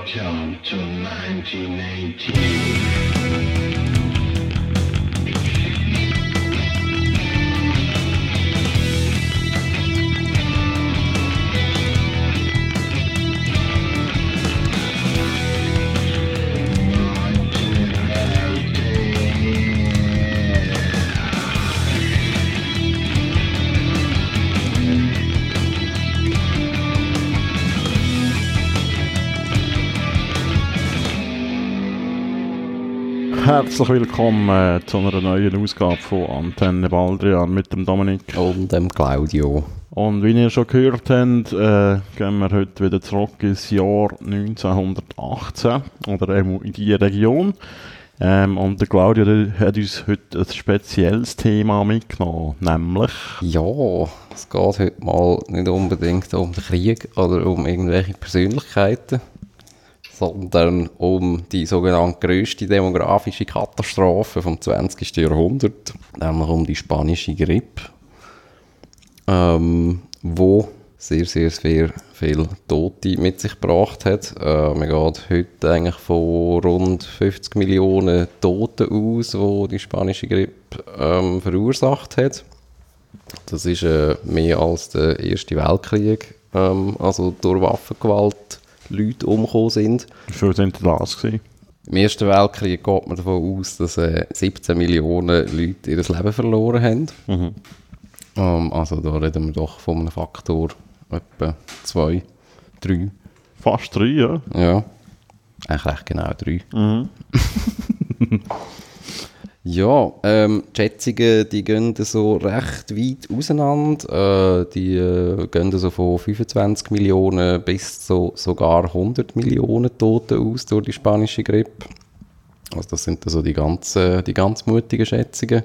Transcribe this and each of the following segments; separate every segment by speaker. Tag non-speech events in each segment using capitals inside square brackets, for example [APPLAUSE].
Speaker 1: Welcome to 1918.
Speaker 2: Herzlich willkommen äh, zu einer neuen Ausgabe von Antenne Baldrian mit dem Dominik.
Speaker 3: Und dem Claudio.
Speaker 2: Und wie ihr schon gehört habt, äh, gehen wir heute wieder zurück ins Jahr 1918 oder eben in die Region. Ähm, und der Claudio der hat uns heute ein spezielles Thema mitgenommen, nämlich...
Speaker 3: Ja, es geht heute mal nicht unbedingt um den Krieg oder um irgendwelche Persönlichkeiten, sondern um die sogenannte grösste demografische Katastrophe vom 20. Jahrhundert, nämlich um die spanische Grippe, ähm, wo sehr, sehr, sehr viele Tote mit sich gebracht hat. Äh, man geht heute eigentlich von rund 50 Millionen Toten aus, die die spanische Grippe ähm, verursacht hat. Das ist äh, mehr als der Erste Weltkrieg, ähm, also durch Waffengewalt Leute umgekommen sind.
Speaker 2: Wie viele sind das gewesen?
Speaker 3: Im Ersten Weltkrieg geht man davon aus, dass äh, 17 Millionen Leute ihr Leben verloren haben.
Speaker 2: Mhm.
Speaker 3: Ähm, also da reden wir doch von einem Faktor etwa 2, 3.
Speaker 2: Fast drei, ja.
Speaker 3: Ja, eigentlich recht genau 3.
Speaker 2: Mhm. [LAUGHS]
Speaker 3: Ja, ähm, die Schätzungen die gehen so recht weit auseinander. Äh, die äh, gehen so von 25 Millionen bis so, sogar 100 Millionen Tote aus durch die spanische Grippe. Also das sind so die ganz, die ganz mutigen Schätzungen.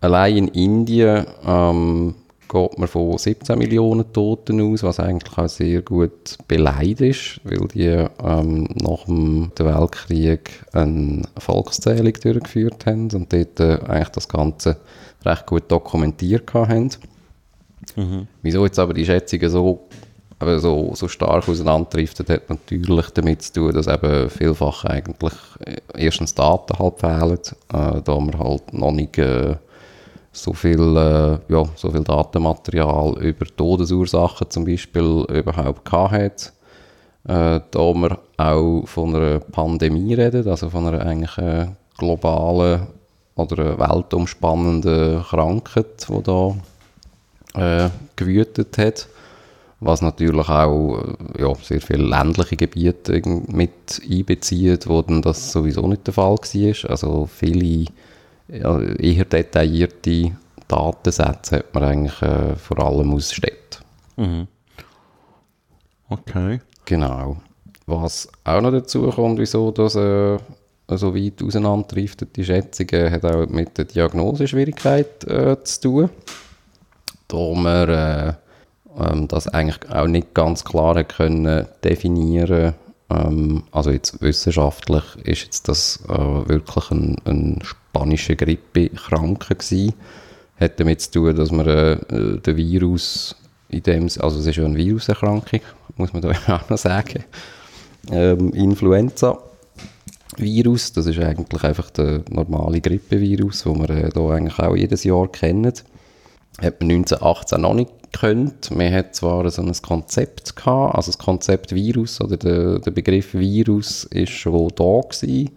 Speaker 3: Allein in Indien ähm, geht man von 17 Millionen Toten aus, was eigentlich auch sehr gut beleidigt ist, weil die ähm, nach dem Weltkrieg eine Volkszählung durchgeführt haben und dort äh, eigentlich das Ganze recht gut dokumentiert haben. Wieso jetzt aber die Schätzungen so, aber so, so stark auseinanderdriften, hat natürlich damit zu tun, dass eben vielfach eigentlich äh, erstens Daten halt fehlen, äh, da man halt noch nicht äh, so viel, äh, ja, so viel Datenmaterial über Todesursachen zum Beispiel überhaupt gehabt hat. Äh, da wir auch von einer Pandemie reden, also von einer eigentlich äh, globalen oder weltumspannenden Krankheit, die da äh, gewütet hat. Was natürlich auch äh, ja, sehr viele ländliche Gebiete mit einbezieht, wo dann das sowieso nicht der Fall war. Also viele ja, eher detaillierte Datensätze hat man eigentlich äh, vor allem aus Städten.
Speaker 2: Mhm. Okay.
Speaker 3: Genau. Was auch noch dazu kommt, wieso das äh, so weit auseinanderdriftet, die Schätzungen, hat auch mit der Diagnoseschwierigkeit äh, zu tun. Da wir äh, ähm, das eigentlich auch nicht ganz klar können definieren ähm, also jetzt wissenschaftlich ist jetzt das äh, wirklich ein, ein spanische Grippekranke gewesen. Hat damit zu tun, dass man äh, äh, den Virus in dem, also es ist ja eine Viruserkrankung, muss man da [LAUGHS] auch noch sagen, ähm, Influenza. Virus, das ist eigentlich einfach der normale Grippevirus, den wir äh, da eigentlich auch jedes Jahr kennen. Hat man 1918 noch nicht gekannt. Man hat zwar so ein Konzept gehabt, also das Konzept Virus oder der, der Begriff Virus ist schon da gewesen,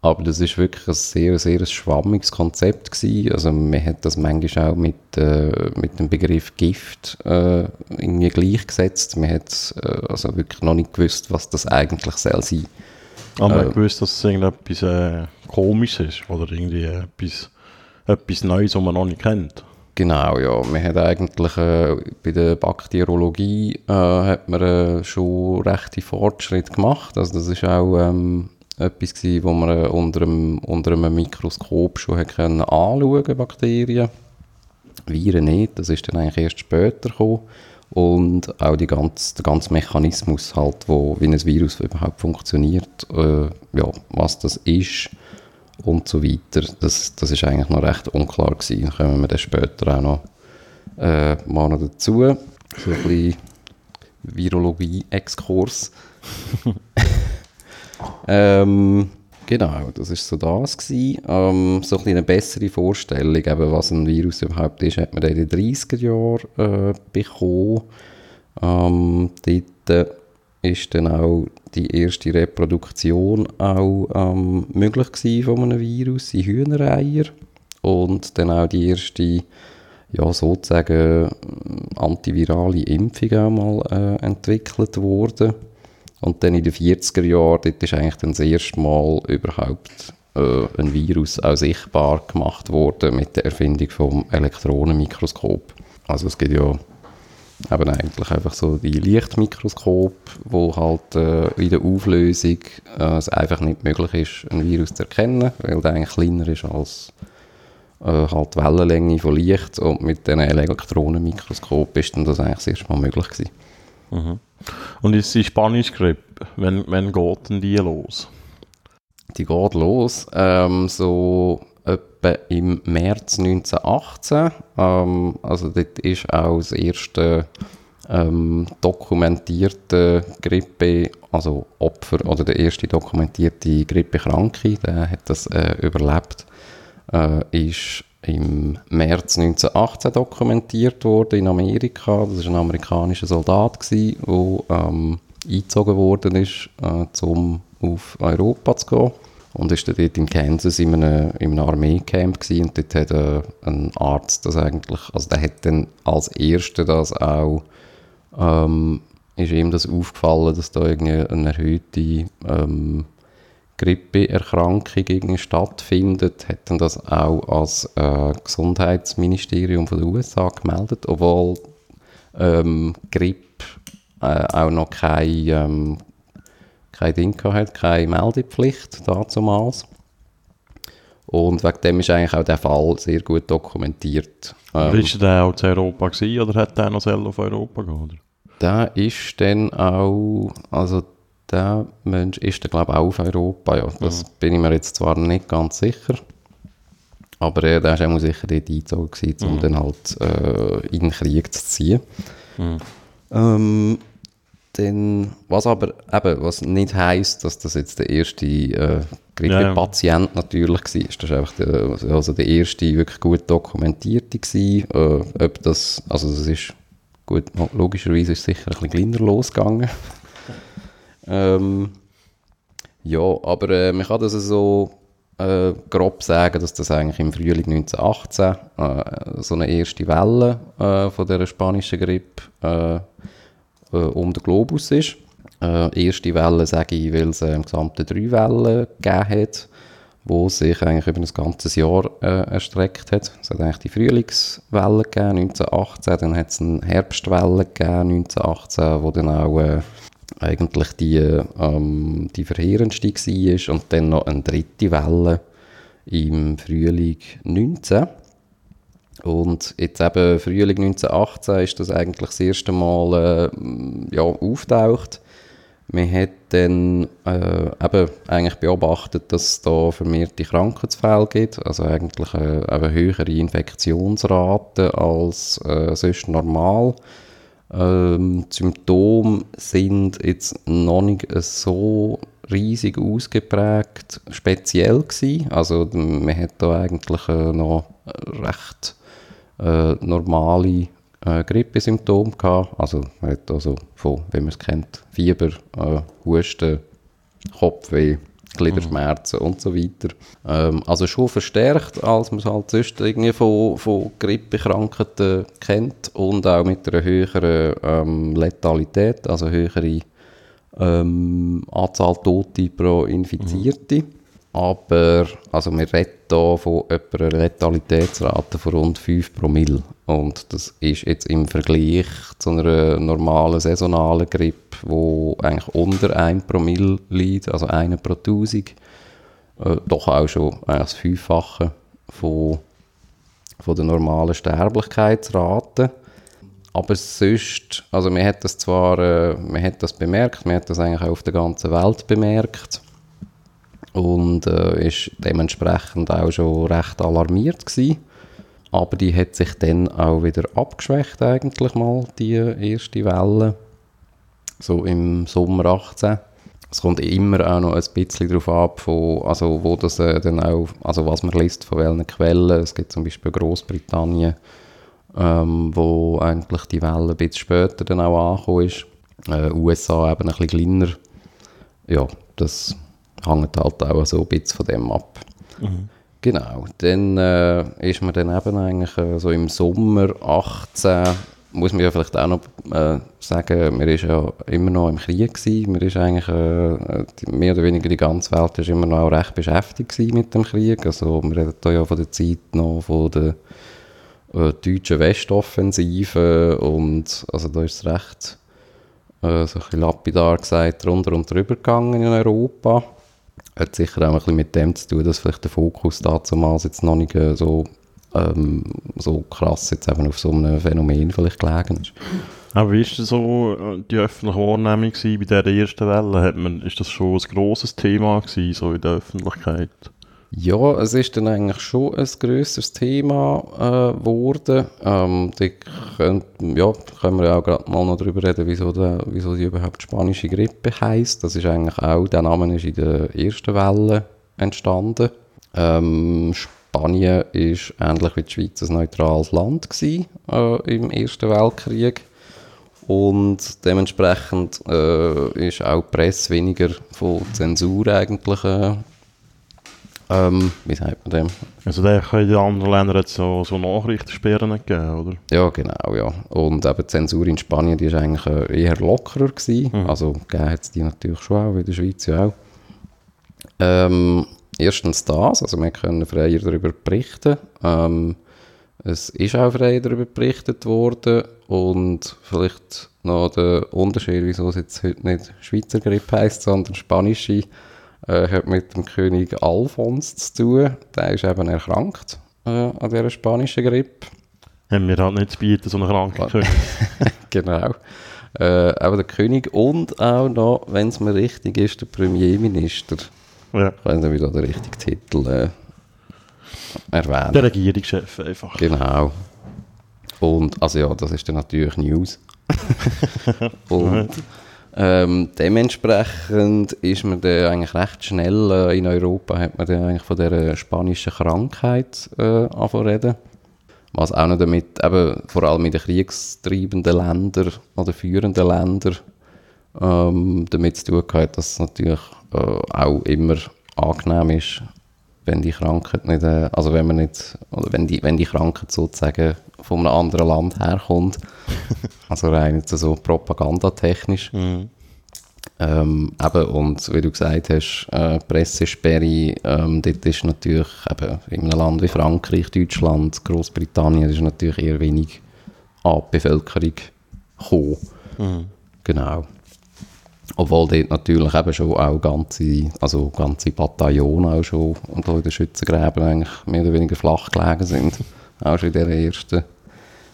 Speaker 3: aber das ist wirklich ein sehr, sehr schwammiges Konzept gewesen. Also man hat das manchmal auch mit, äh, mit dem Begriff Gift äh, irgendwie gleichgesetzt. Man hat äh, also wirklich noch nicht gewusst, was das eigentlich soll sein.
Speaker 2: Aber man
Speaker 3: Äh.
Speaker 2: hat gewusst, dass es irgendetwas äh, komisch ist oder irgendwie etwas, etwas Neues, was man noch nicht kennt.
Speaker 3: Genau, ja. Man hat eigentlich äh, bei der Bakteriologie äh, hat man äh, schon rechte Fortschritte gemacht. Also das ist auch ähm, etwas gewesen, wo man äh, unter, einem, unter einem Mikroskop schon hat können anschauen Bakterien. Viren nicht, das ist dann eigentlich erst später gekommen. Und auch die ganze, der ganze Mechanismus halt, wo, wie ein Virus überhaupt funktioniert, äh, ja, was das ist und so weiter. Das, das ist eigentlich noch recht unklar gewesen. Dann kommen wir dann später auch noch äh, mal noch dazu. So ein bisschen Virologie-Exkurs. [LAUGHS] Ähm, genau, das ist so das gewesen. Ähm, so ein bisschen eine bessere Vorstellung, eben, was ein Virus überhaupt ist, hat man in den 30er Jahren äh, bekommen. Ähm, dort ist dann auch die erste Reproduktion auch ähm, möglich gewesen von einem Virus in Hühnereier und dann auch die erste ja, sozusagen antivirale Impfung auch äh, entwickelt worden. Und dann in den 40er Jahren, dort ist eigentlich dann das erste Mal überhaupt äh, ein Virus auch sichtbar gemacht worden mit der Erfindung vom Elektronenmikroskop. Also es gibt ja eben eigentlich einfach so die Lichtmikroskop, wo halt äh, in der Auflösung äh, es einfach nicht möglich ist, ein Virus zu erkennen, weil der eigentlich kleiner ist als äh, halt die Wellenlänge von Licht und mit diesen Elektronenmikroskop ist dann das eigentlich das erste Mal möglich gewesen.
Speaker 2: Mhm. Und ist die Spanisch Grippe, wenn, wenn geht denn die los?
Speaker 3: Die geht los, ähm, so etwa im März 1918. Ähm, also dort ist auch das erste ähm, dokumentierte Grippe, also Opfer oder der erste dokumentierte Grippekranke, der hat das äh, überlebt, äh, ist im März 1918 dokumentiert worden in Amerika. Das war ein amerikanischer Soldat, der ähm, eingezogen worden ist, äh, um auf Europa zu gehen. Und ist dort in Kansas in einem, in einem Armeecamp gewesen, und dort hat äh, ein Arzt das eigentlich, also der hat dann als Erster das auch, ähm, ist ihm das aufgefallen, dass da irgendwie eine erhöhte ähm, Grippeerkrankung stattfindet, hat dann das auch als äh, Gesundheitsministerium von den USA gemeldet, obwohl ähm, Grippe äh, auch noch kein, ähm, kein Ding hat, keine Meldepflicht damals. Und wegen dem ist eigentlich auch der Fall sehr gut dokumentiert.
Speaker 2: Ähm, ist der auch zu Europa gewesen, oder hat der noch selber auf Europa gegangen?
Speaker 3: Der ist dann auch, also der Mensch ist dann glaube ich auch auf Europa, ja. Das mhm. bin ich mir jetzt zwar nicht ganz sicher. Aber äh, der war auch sicher dort eingezogen, gewesen, um mhm. dann halt äh, in den Krieg zu ziehen. Mhm. Ähm, dann, was aber eben, was nicht heisst, dass das jetzt der erste äh, Grippe-Patient ja. natürlich war. Das ist einfach der, also der erste wirklich gut dokumentierte gewesen. Äh, ob das, also das ist gut, logischerweise ist es sicher ein bisschen kleiner losgegangen. [LAUGHS] ähm, ja, aber äh, man kann das so äh, grob sagen, dass das eigentlich im Frühling 1918 äh, so eine erste Welle äh, von der spanischen Grippe äh, um den Globus ist. Äh, erste Welle sage ich, weil es äh, im Gesamten drei Wellen gegeben hat, wo sich eigentlich über ein ganzes Jahr äh, erstreckt hat. Es hat eigentlich die Frühlingswelle gegeben, 1918, dann hat es eine Herbstwelle gegeben, 1918, wo dann auch äh, eigentlich die, ähm, die verheerendste war und dann noch eine dritte Welle im Frühling 19. Und jetzt eben Frühling 1918 ist das eigentlich das erste Mal äh, ja, auftaucht. Man hat dann äh, eben eigentlich beobachtet, dass es da vermehrte Krankheitsfälle gibt, also eigentlich äh, eben höhere Infektionsraten als äh, sonst normal. Ähm, die Symptome sind jetzt noch nicht so riesig ausgeprägt speziell gewesen. Also man hat da eigentlich äh, noch recht äh, normale äh, Grippesymptome gehabt. Also man hat also von, wie man es kennt, Fieber, äh, Husten, Kopfweh, Gliederschmerzen mhm. und so weiter. Ähm, also schon verstärkt, als man es halt sonst irgendwie von, von Grippekrankheiten kennt und auch mit einer höheren ähm, Letalität, also höhere ähm, Anzahl Tote pro Infizierte. Mhm. Aber also wir reden hier von einer Letalitätsrate von rund 5 Promille. Und das ist jetzt im Vergleich zu einer normalen saisonalen Grippe, wo eigentlich unter 1 Promille liegt, also eine pro 1000, äh, doch auch schon das Fünffache von, von der normalen Sterblichkeitsrate. Aber sonst, also man hat das zwar, äh, man hat das bemerkt, man hat das eigentlich auch auf der ganzen Welt bemerkt, und äh, ist dementsprechend auch schon recht alarmiert gewesen. Aber die hat sich dann auch wieder abgeschwächt eigentlich mal, die erste Welle, so im Sommer 18. es kommt immer auch noch ein bisschen darauf ab, von, also wo das äh, dann auch, also was man liest, von welchen Quellen. Es gibt zum Beispiel Großbritannien, ähm, wo eigentlich die Welle ein bisschen später dann auch angekommen ist. Äh, USA eben ein bisschen kleiner. Ja, das hängt halt auch so ein bisschen von dem ab. Genau, dann äh, ist man dann eben eigentlich äh, so im Sommer 18, muss man ja vielleicht auch noch äh, sagen, man ist ja immer noch im Krieg gewesen, man ist eigentlich, äh, die, mehr oder weniger die ganze Welt ist immer noch auch recht beschäftigt mit dem Krieg, also wir reden da ja von der Zeit noch von der äh, deutschen Westoffensive und also da ist es recht äh, so ein bisschen lapidar gesagt, drunter und drüber gegangen in Europa. Hat sicher auch ein bisschen mit dem zu tun, dass vielleicht der Fokus damals jetzt noch nicht äh, so, ähm, so krass jetzt eben auf so einem Phänomen vielleicht gelegen ist.
Speaker 2: Aber wie ist denn so äh, die öffentliche Wahrnehmung bei dieser ersten Welle? Hat man, ist das schon ein grosses Thema gewesen, so in der Öffentlichkeit?
Speaker 3: Ja, es ist dann eigentlich schon ein grösseres Thema äh, geworden. Ähm, da könnt, ja, können wir ja auch gerade mal noch darüber reden, wieso, der, wieso die überhaupt spanische Grippe heisst. Das ist eigentlich auch, der Name ist in der ersten Welle entstanden. Ähm, Spanien ist ähnlich wie die Schweiz ein neutrales Land gewesen, äh, im Ersten Weltkrieg. Und dementsprechend äh, ist auch die Presse weniger von Zensur eigentlich äh, ähm, wie sagt man dem?
Speaker 2: Also da kann in den anderen Ländern jetzt so, so Nachrichtensperren nicht geben, oder?
Speaker 3: Ja, genau, ja. Und eben die Zensur in Spanien, die ist eigentlich äh, eher lockerer gewesen. Also gegeben hat es die natürlich schon auch, wie in der Schweiz ja auch. Ähm, erstens das, also wir können freier darüber berichten. Ähm, es ist auch frei darüber berichtet worden und vielleicht noch der Unterschied, wieso es jetzt heute nicht Schweizer Grippe heisst, sondern spanische, äh, hat mit dem König Alfons zu tun. Der ist eben erkrankt äh, an dieser spanischen Grippe.
Speaker 2: Haben wir halt nicht zu bieten, so eine kranke
Speaker 3: Was?
Speaker 2: König. [LAUGHS]
Speaker 3: genau. Äh, aber der König und auch noch, wenn es mir richtig ist, der Premierminister.
Speaker 2: ja.
Speaker 3: Können wir da den richtigen Titel äh, erwähnen?
Speaker 2: Der Regierungschef einfach.
Speaker 3: Genau. Und, also ja, das ist dann natürlich News. [LAUGHS] und ähm, dementsprechend ist man dann eigentlich recht schnell äh, in Europa, hat man eigentlich von dieser spanischen Krankheit äh, angefangen. Was auch noch damit, eben vor allem in den kriegstreibenden Ländern oder führenden Ländern ähm, damit zu tun hat, dass es natürlich äh, auch immer angenehm ist, wenn die Krankheit nicht, äh, also wenn man nicht, oder wenn die, wenn die Krankheit sozusagen von einem anderen Land herkommt, [LAUGHS] also rein jetzt so propagandatechnisch.
Speaker 2: Mhm.
Speaker 3: Ähm, eben, und wie du gesagt hast, äh, Pressesperre, ähm, dort ist natürlich eben in einem Land wie Frankreich, Deutschland, Großbritannien, ist natürlich eher wenig an die Bevölkerung gekommen.
Speaker 2: Mhm.
Speaker 3: Genau. Obwohl dort natürlich eben schon auch ganze, also ganze Bataillone auch schon und auch in den Schützengräben eigentlich mehr oder weniger flach gelegen sind. Auch schon in dieser ersten,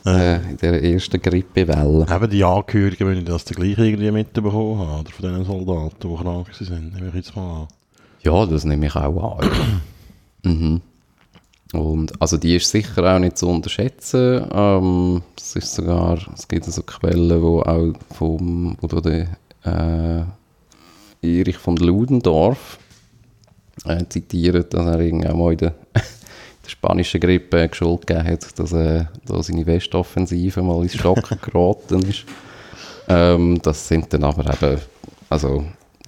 Speaker 3: äh, in dieser ersten Grippewelle.
Speaker 2: Eben die Angehörigen wollen das dann gleich irgendwie mitbekommen haben, oder von diesen Soldaten, die krank sind, nehme ich jetzt mal an.
Speaker 3: Ja, das nehme ich auch an. [CLEARS THROAT] mhm. Und also die ist sicher auch nicht zu unterschätzen. Ähm, es ist sogar, es gibt so Quellen, wo auch vom, wo der äh, Erich von Ludendorff äh, zitiert, dass er irgendwie auch mal in der, [LAUGHS] der spanischen Grippe Schuld gegeben hat, dass äh, da seine Westoffensive mal ins Stocken [LAUGHS] geraten ist. Ähm, das sind dann aber eben, also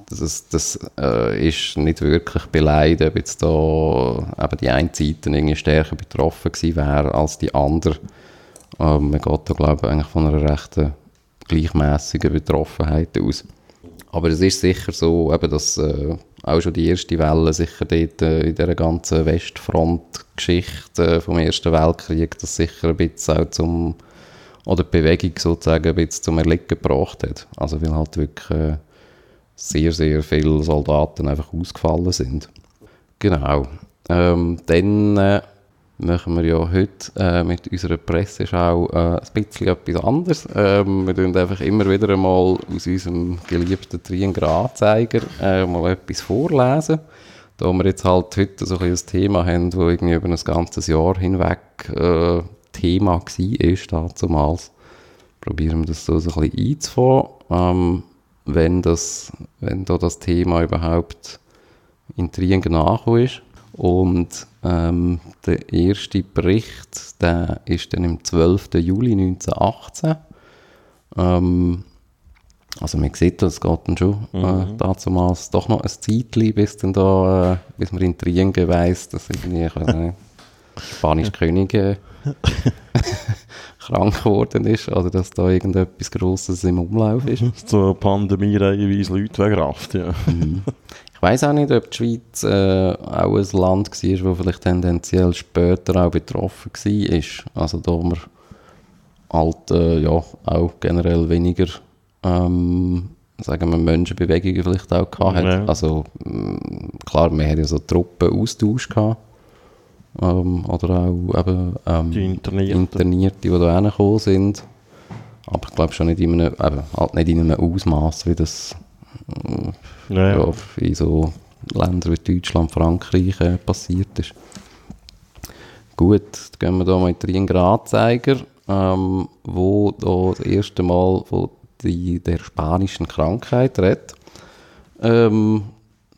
Speaker 3: das, das äh, ist nicht wirklich beleidigt, ob jetzt da eben die eine Seite irgendwie stärker betroffen gewesen wäre als die andere. Ähm, man geht da, glaube ich, eigentlich von einer rechten gleichmäßigen Betroffenheit aus. Aber es ist sicher so, eben, dass äh, auch schon die erste Welle sicher dort äh, in dieser ganzen Westfront-Geschichte äh, vom Ersten Weltkrieg, das sicher ein bisschen auch zum, oder die Bewegung sozusagen ein bisschen zum Erliegen gebracht hat. Also weil halt wirklich äh, sehr, sehr viele Soldaten einfach ausgefallen sind. Genau. Ähm, dann äh, machen wir ja heute äh, mit unserer Presseschau äh, ein bisschen etwas anderes. Ähm, wir tun einfach immer wieder einmal aus unserem geliebten Triengradzeiger äh, mal etwas vorlesen. Da wir jetzt halt heute so ein, ein Thema haben, das irgendwie über ein ganzes Jahr hinweg äh, Thema war, damals, probieren wir das so, ein bisschen einzufangen. Ähm, wenn, das, wenn da das Thema überhaupt in Triengen angekommen ist. Und ähm, der erste Bericht, der ist dann am 12. Juli 1918. Ähm, also man sieht, das geht dann schon äh, damals doch noch ein Zeitchen, bis, dann da, äh, bis man in Triengen weiss, dass irgendwie, ich weiß nicht, spanische König äh, [LAUGHS] krank geworden ist oder dass da irgendetwas Grosses im Umlauf ist. [LAUGHS]
Speaker 2: So eine Pandemie reihenweise Leute wegrafft, ja.
Speaker 3: Ich weiß auch nicht, ob die Schweiz äh, auch ein Land war, das vielleicht tendenziell später auch betroffen war. Also da wir halt äh, ja, auch generell weniger ähm, sagen wir, Menschenbewegungen vielleicht auch gehabt hat.
Speaker 2: Ja.
Speaker 3: Also mh, klar, wir hatten ja so Truppenaustausch gehabt. Ähm, oder auch eben ähm,
Speaker 2: Die Internierten.
Speaker 3: Internierte, die da hergekommen sind. Aber ich glaube schon nicht in einem, eben, halt nicht in einem Ausmaß, wie das
Speaker 2: Ja, ja.
Speaker 3: in so Ländern wie Deutschland, Frankreich äh, passiert ist. Gut, dann gehen wir da mal in den Ringeranzeiger, ähm, wo da das erste Mal von die, der spanischen Krankheit redet. Ähm,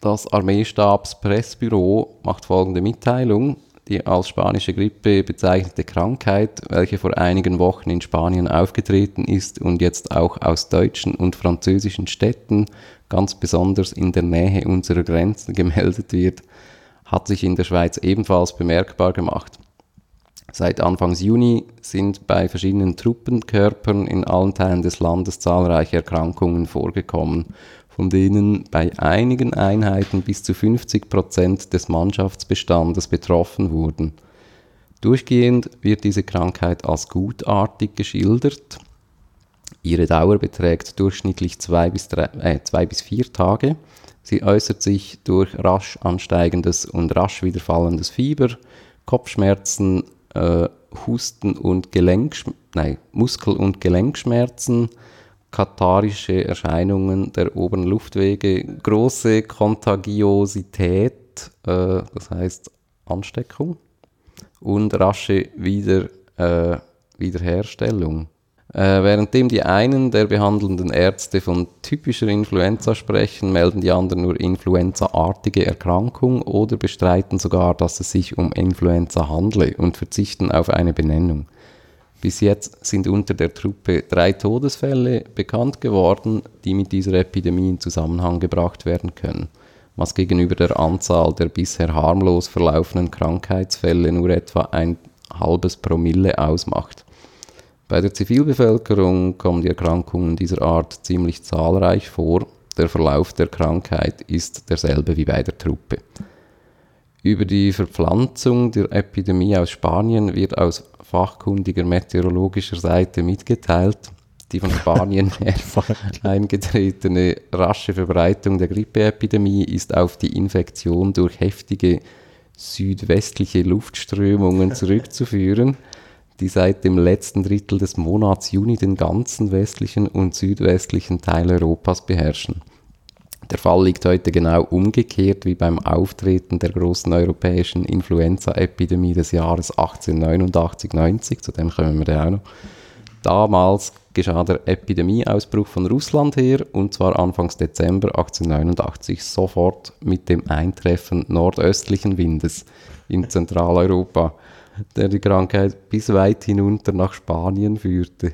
Speaker 3: das Armeestabspressbüro macht folgende Mitteilung. Die als spanische Grippe bezeichnete Krankheit, welche vor einigen Wochen in Spanien aufgetreten ist und jetzt auch aus deutschen und französischen Städten, ganz besonders in der Nähe unserer Grenzen gemeldet wird, hat sich in der Schweiz ebenfalls bemerkbar gemacht. Seit Anfang Juni sind bei verschiedenen Truppenkörpern in allen Teilen des Landes zahlreiche Erkrankungen vorgekommen, von denen bei einigen Einheiten bis zu 50 Prozent des Mannschaftsbestandes betroffen wurden. Durchgehend wird diese Krankheit als gutartig geschildert. Ihre Dauer beträgt durchschnittlich zwei bis, drei, äh, zwei bis vier Tage. Sie äußert sich durch rasch ansteigendes und rasch wiederfallendes Fieber, Kopfschmerzen, äh, Husten und nein, Muskel- und Gelenkschmerzen, katarische Erscheinungen der oberen Luftwege, große Kontagiosität, äh, das heißt Ansteckung, und rasche Wieder, äh, Wiederherstellung. Äh, währenddem die einen der behandelnden Ärzte von typischer Influenza sprechen, melden die anderen nur influenzaartige Erkrankung oder bestreiten sogar, dass es sich um Influenza handle und verzichten auf eine Benennung. Bis jetzt sind unter der Truppe drei Todesfälle bekannt geworden, die mit dieser Epidemie in Zusammenhang gebracht werden können, was gegenüber der Anzahl der bisher harmlos verlaufenden Krankheitsfälle nur etwa ein halbes Promille ausmacht. Bei der Zivilbevölkerung kommen die Erkrankungen dieser Art ziemlich zahlreich vor. Der Verlauf der Krankheit ist derselbe wie bei der Truppe. Über die Verpflanzung der Epidemie aus Spanien wird aus fachkundiger meteorologischer Seite mitgeteilt. Die von Spanien [LAUGHS] her eingetretene rasche Verbreitung der Grippeepidemie ist auf die Infektion durch heftige südwestliche Luftströmungen zurückzuführen die seit dem letzten Drittel des Monats Juni den ganzen westlichen und südwestlichen Teil Europas beherrschen. Der Fall liegt heute genau umgekehrt wie beim Auftreten der großen europäischen Influenza-Epidemie des Jahres 1889-90, zu dem kommen wir dann auch noch. Damals geschah der Epidemieausbruch von Russland her, und zwar Anfangs Dezember 1889, sofort mit dem Eintreffen nordöstlichen Windes in Zentraleuropa der die Krankheit bis weit hinunter nach Spanien führte.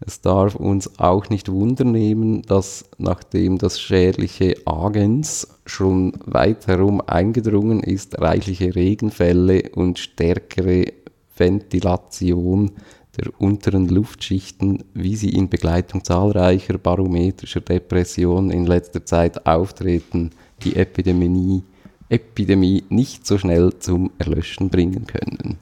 Speaker 3: Es darf uns auch nicht wundernehmen, dass nachdem das schädliche Agens schon weit herum eingedrungen ist, reichliche Regenfälle und stärkere Ventilation der unteren Luftschichten, wie sie in Begleitung zahlreicher barometrischer Depressionen in letzter Zeit auftreten, die Epidemie, Epidemie nicht so schnell zum Erlöschen bringen können.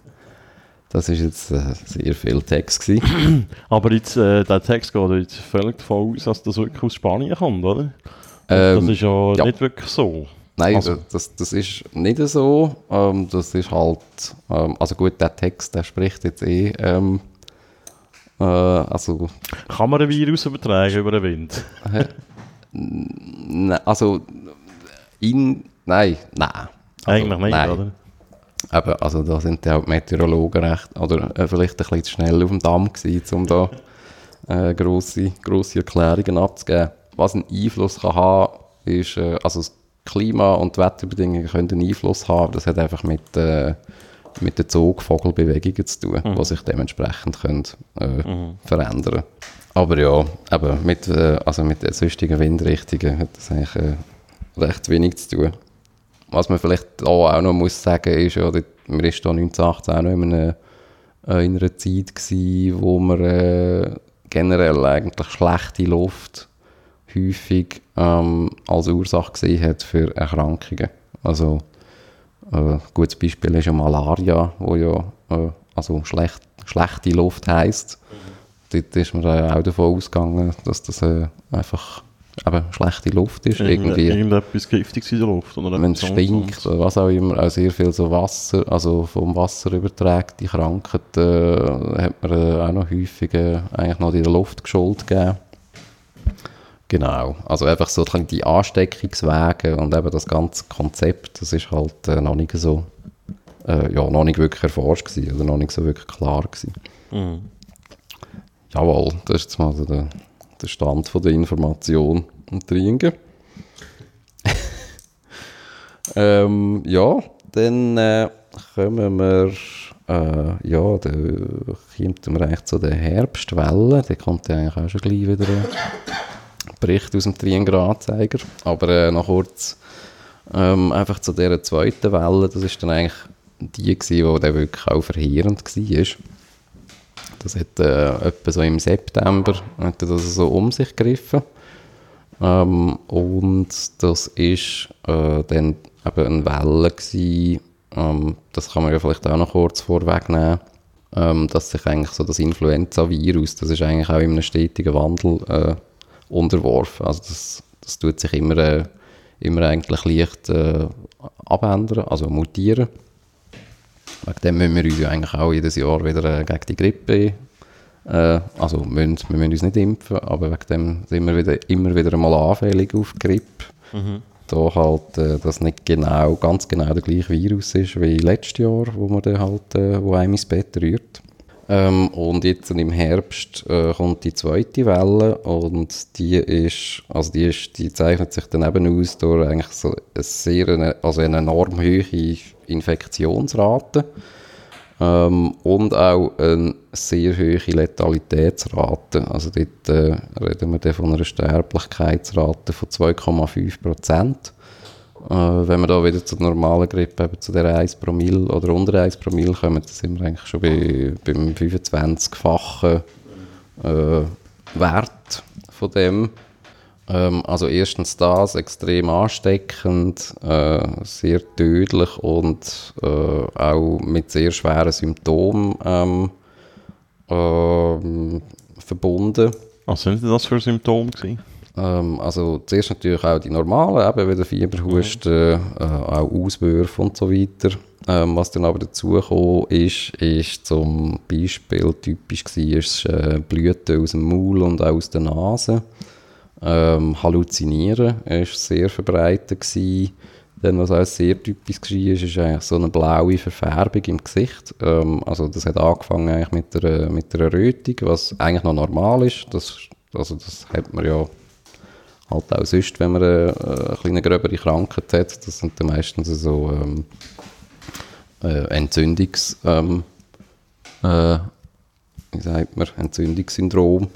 Speaker 3: Das ist jetzt äh, sehr viel Text gewesen. [CLEARS THROAT]
Speaker 2: Aber jetzt, äh, der Text geht jetzt völlig davon aus, dass das wirklich aus Spanien kommt, oder?
Speaker 3: Ähm,
Speaker 2: das ist ja,
Speaker 3: ja.
Speaker 2: nicht wirklich so.
Speaker 3: Nein,
Speaker 2: Also-
Speaker 3: das, das ist nicht so. Ähm, das ist halt, ähm, also gut, der Text, der spricht jetzt eh, ähm, äh, also,
Speaker 2: Kann man ein Virus übertragen über den Wind?
Speaker 3: ne, also, in, nein, nein. Also,
Speaker 2: Eigentlich nicht,
Speaker 3: nein.
Speaker 2: oder?
Speaker 3: Eben, also da sind ja auch die Meteorologen recht, oder äh, vielleicht ein bisschen zu schnell auf dem Damm gewesen, um da äh, grosse, grosse Erklärungen abzugeben. was einen Einfluss kann haben, ist, äh, also das Klima und die Wetterbedingungen können einen Einfluss haben. Das hat einfach mit, äh, mit den Zugvogelbewegungen zu tun,
Speaker 2: Mhm.
Speaker 3: die sich dementsprechend können, äh, verändern Aber ja, eben mit, äh, also mit den sonstigen Windrichtungen hat das eigentlich äh, recht wenig zu tun. Was man vielleicht auch, noch muss sagen ist, ja, man war da 1918 auch noch in einer, äh, in einer Zeit gewesen, wo man äh, generell eigentlich schlechte Luft häufig ähm, als Ursache gesehen hat für Erkrankungen. Also äh, ein gutes Beispiel ist ja Malaria, wo ja äh, also schlecht, schlechte Luft heisst. Dort ist man äh, auch davon ausgegangen, dass das äh, einfach eben schlechte Luft ist. Irgendwie
Speaker 2: Irgendetwas Giftiges in der Luft.
Speaker 3: Wenn es stinkt oder was auch immer, auch sehr viel so Wasser, also vom Wasser übertragte Krankheiten, äh, hat man äh, auch noch häufig äh, eigentlich noch in der Luft geschuld gegeben. Genau, also einfach so die Ansteckungswege und eben das ganze Konzept, das ist halt äh, noch nicht so, äh, ja, noch nicht wirklich erforscht gewesen, oder noch nicht so wirklich klar gewesen.
Speaker 2: Mhm.
Speaker 3: Jawohl, das ist jetzt mal so der, der Stand von der Information Trinken. [LAUGHS] ähm, ja, dann äh, kommen wir, äh, ja, da kommt wir eigentlich zu der Herbstwelle. Da kommt ja eigentlich auch schon gleich wieder ein Bericht aus dem Triengeranzeiger. Aber äh, noch kurz ähm, einfach zu dieser zweiten Welle. Das ist dann eigentlich die gewesen, die dann wirklich auch verheerend war. Das hat äh, etwa so im September hat das so um sich gegriffen. Ähm, und das ist äh, dann eben eine Welle gewesen, ähm, das kann man ja vielleicht auch noch kurz vorwegnehmen, ähm, dass sich eigentlich so das Influenza-Virus, das ist eigentlich auch in einem stetigen Wandel äh, unterworfen. Also das, das tut sich immer, äh, immer eigentlich leicht äh, abändern, also mutieren. Wegen dem müssen wir uns ja eigentlich auch jedes Jahr wieder äh, gegen die Grippe, äh, also müssen, wir müssen uns nicht impfen, aber wegen dem sind wir wieder, immer wieder einmal anfällig auf Grippe. Da halt äh, das nicht genau, ganz genau der gleiche Virus ist wie letztes Jahr, wo man dann halt, äh, wo einem ins Bett rührt. Ähm, und jetzt im Herbst äh, kommt die zweite Welle und die ist, also die ist, die zeichnet sich dann eben aus durch eigentlich so eine sehr, also eine enorm hohe Infektionsrate ähm, und auch eine sehr hohe Letalitätsrate. Also dort äh, reden wir von einer Sterblichkeitsrate von 2,5 Prozent. Äh, wenn wir da wieder zur normalen Grippe, eben zu der 1 Promille oder unter 1 Promille kommen, dann sind wir eigentlich schon bei, beim 25-fachen äh, Wert von dem. Ähm, also erstens das, extrem ansteckend, äh, sehr tödlich und äh, auch mit sehr schweren Symptomen ähm, ähm, verbunden.
Speaker 2: Was sind denn das für Symptome gewesen?
Speaker 3: Ähm, also zuerst natürlich auch die normalen, eben wieder Fieber, Husten, äh, auch Auswürfe und so weiter. Ähm, was dann aber dazu gekommen ist, ist zum Beispiel typisch war, ist, äh, Blüten aus dem Maul und auch aus der Nase. Ähm, Halluzinieren ist sehr verbreitet. Dann, was auch sehr typisch war, ist, eigentlich so eine blaue Verfärbung im Gesicht. Ähm, also das hat angefangen eigentlich mit der, mit der Rötung, was eigentlich noch normal ist. Das, also das hat man ja halt auch sonst, wenn man eine, eine kleine gröbere Krankheit hat. Das sind dann meistens so ähm, äh, Entzündungs... Ähm, äh, wie sagt man? Entzündungssyndrom.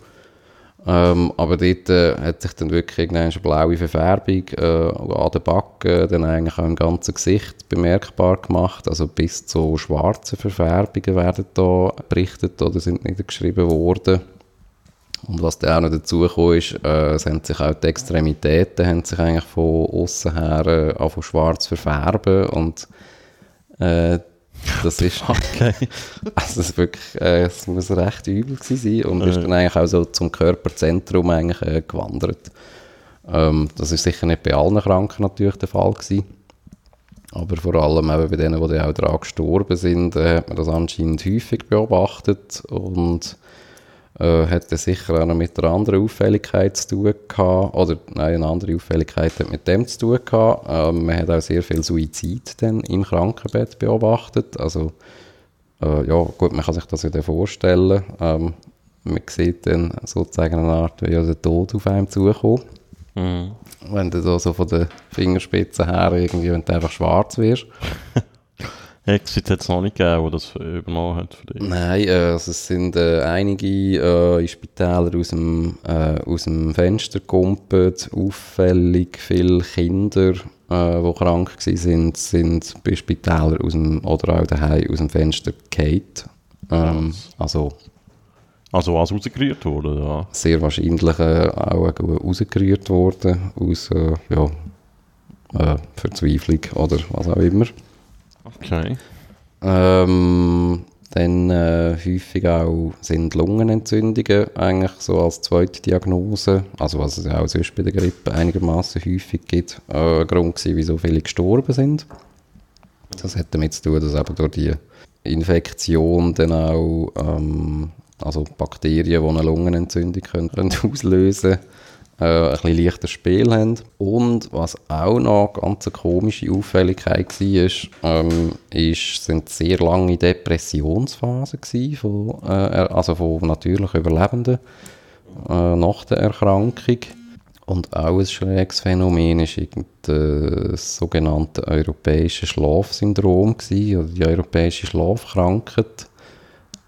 Speaker 3: Ähm, aber dort äh, hat sich dann wirklich irgendeine blaue Verfärbung äh, an den Backen, dann eigentlich auch im ganzen Gesicht bemerkbar gemacht. Also bis zu schwarzen Verfärbungen werden da berichtet oder sind niedergeschrieben worden. Und was dann auch noch dazu gekommen ist, äh, es haben sich auch die Extremitäten haben sich eigentlich von außen her äh, schwarz verfärben und äh, das ist [LAUGHS]
Speaker 2: Okay.
Speaker 3: also es, ist wirklich, äh, es muss recht übel gewesen sein und ist dann eigentlich auch so zum Körperzentrum eigentlich, äh, gewandert. Ähm, das ist sicher nicht bei allen Kranken natürlich der Fall gewesen. Aber vor allem eben bei denen, die auch daran gestorben sind, äh, hat man das anscheinend häufig beobachtet und äh, hat dann sicher auch noch mit einer anderen Auffälligkeit zu tun gehabt. Oder nein, eine andere Auffälligkeit hat mit dem zu tun gehabt. Ähm, man hat auch sehr viel Suizid dann im Krankenbett beobachtet. Also äh, ja, gut, man kann sich das ja vorstellen. Ähm, man sieht dann sozusagen eine Art, wie ja der Tod auf einem zukommt.
Speaker 2: Mhm.
Speaker 3: Wenn du so von den Fingerspitzen her irgendwie, wenn du einfach schwarz wirst. [LAUGHS]
Speaker 2: Exit hat es noch nicht gegeben, der das übernommen hat für dich.
Speaker 3: Nein, äh, also es sind äh, einige äh, in Spitälern aus dem, äh, aus dem Fenster gekumpelt, auffällig viele Kinder, äh, die krank waren, sind bei Spitälern aus dem, oder auch daheim aus dem Fenster gefallen. Ähm, also
Speaker 2: Also was rausgerührt wurde, ja.
Speaker 3: sehr wahrscheinlich äh, auch rausgerührt worden aus äh, ja, äh, Verzweiflung oder was auch immer.
Speaker 2: Okay.
Speaker 3: Ähm, dann äh, häufig auch sind Lungenentzündungen eigentlich so als zweite Diagnose, also was es ja auch sonst bei der Grippe einigermaßen häufig gibt, äh, Grund gewesen, wieso viele gestorben sind. Das hat damit zu tun, dass eben durch die Infektion dann auch ähm, also Bakterien, die eine Lungenentzündung können, können auslösen äh, ein bisschen leichter Spiel haben. Und was auch noch ganz eine komische Auffälligkeit war, ähm, ist, sind sehr lange Depressionsphasen von, äh, also von natürlich Überlebenden äh, nach der Erkrankung. Und auch ein schräges Phänomen ist das sogenannte europäische Schlafsyndrom gewesen, oder die europäische Schlafkrankheit.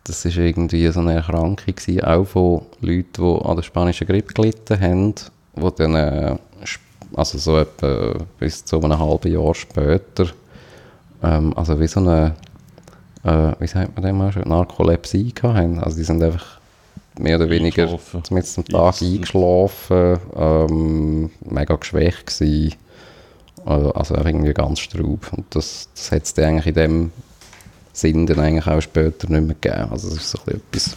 Speaker 3: Das ist irgendwie so eine Erkrankung gewesen, auch von Leuten, die an der spanischen Grippe gelitten haben, die dann, äh, also so etwa bis zu einem halben Jahr später, ähm, also wie so eine, äh, wie sagt man dem mal schon, Narkolepsie hatten. Also die sind einfach mehr oder weniger zumindest am Tag
Speaker 2: Eingeschlafen.
Speaker 3: ähm, mega geschwächt gewesen. Also, also auch irgendwie ganz straub. Und das, das hat es eigentlich in dem Sinn dann eigentlich auch später nicht mehr gegeben. Also es ist so ein bisschen etwas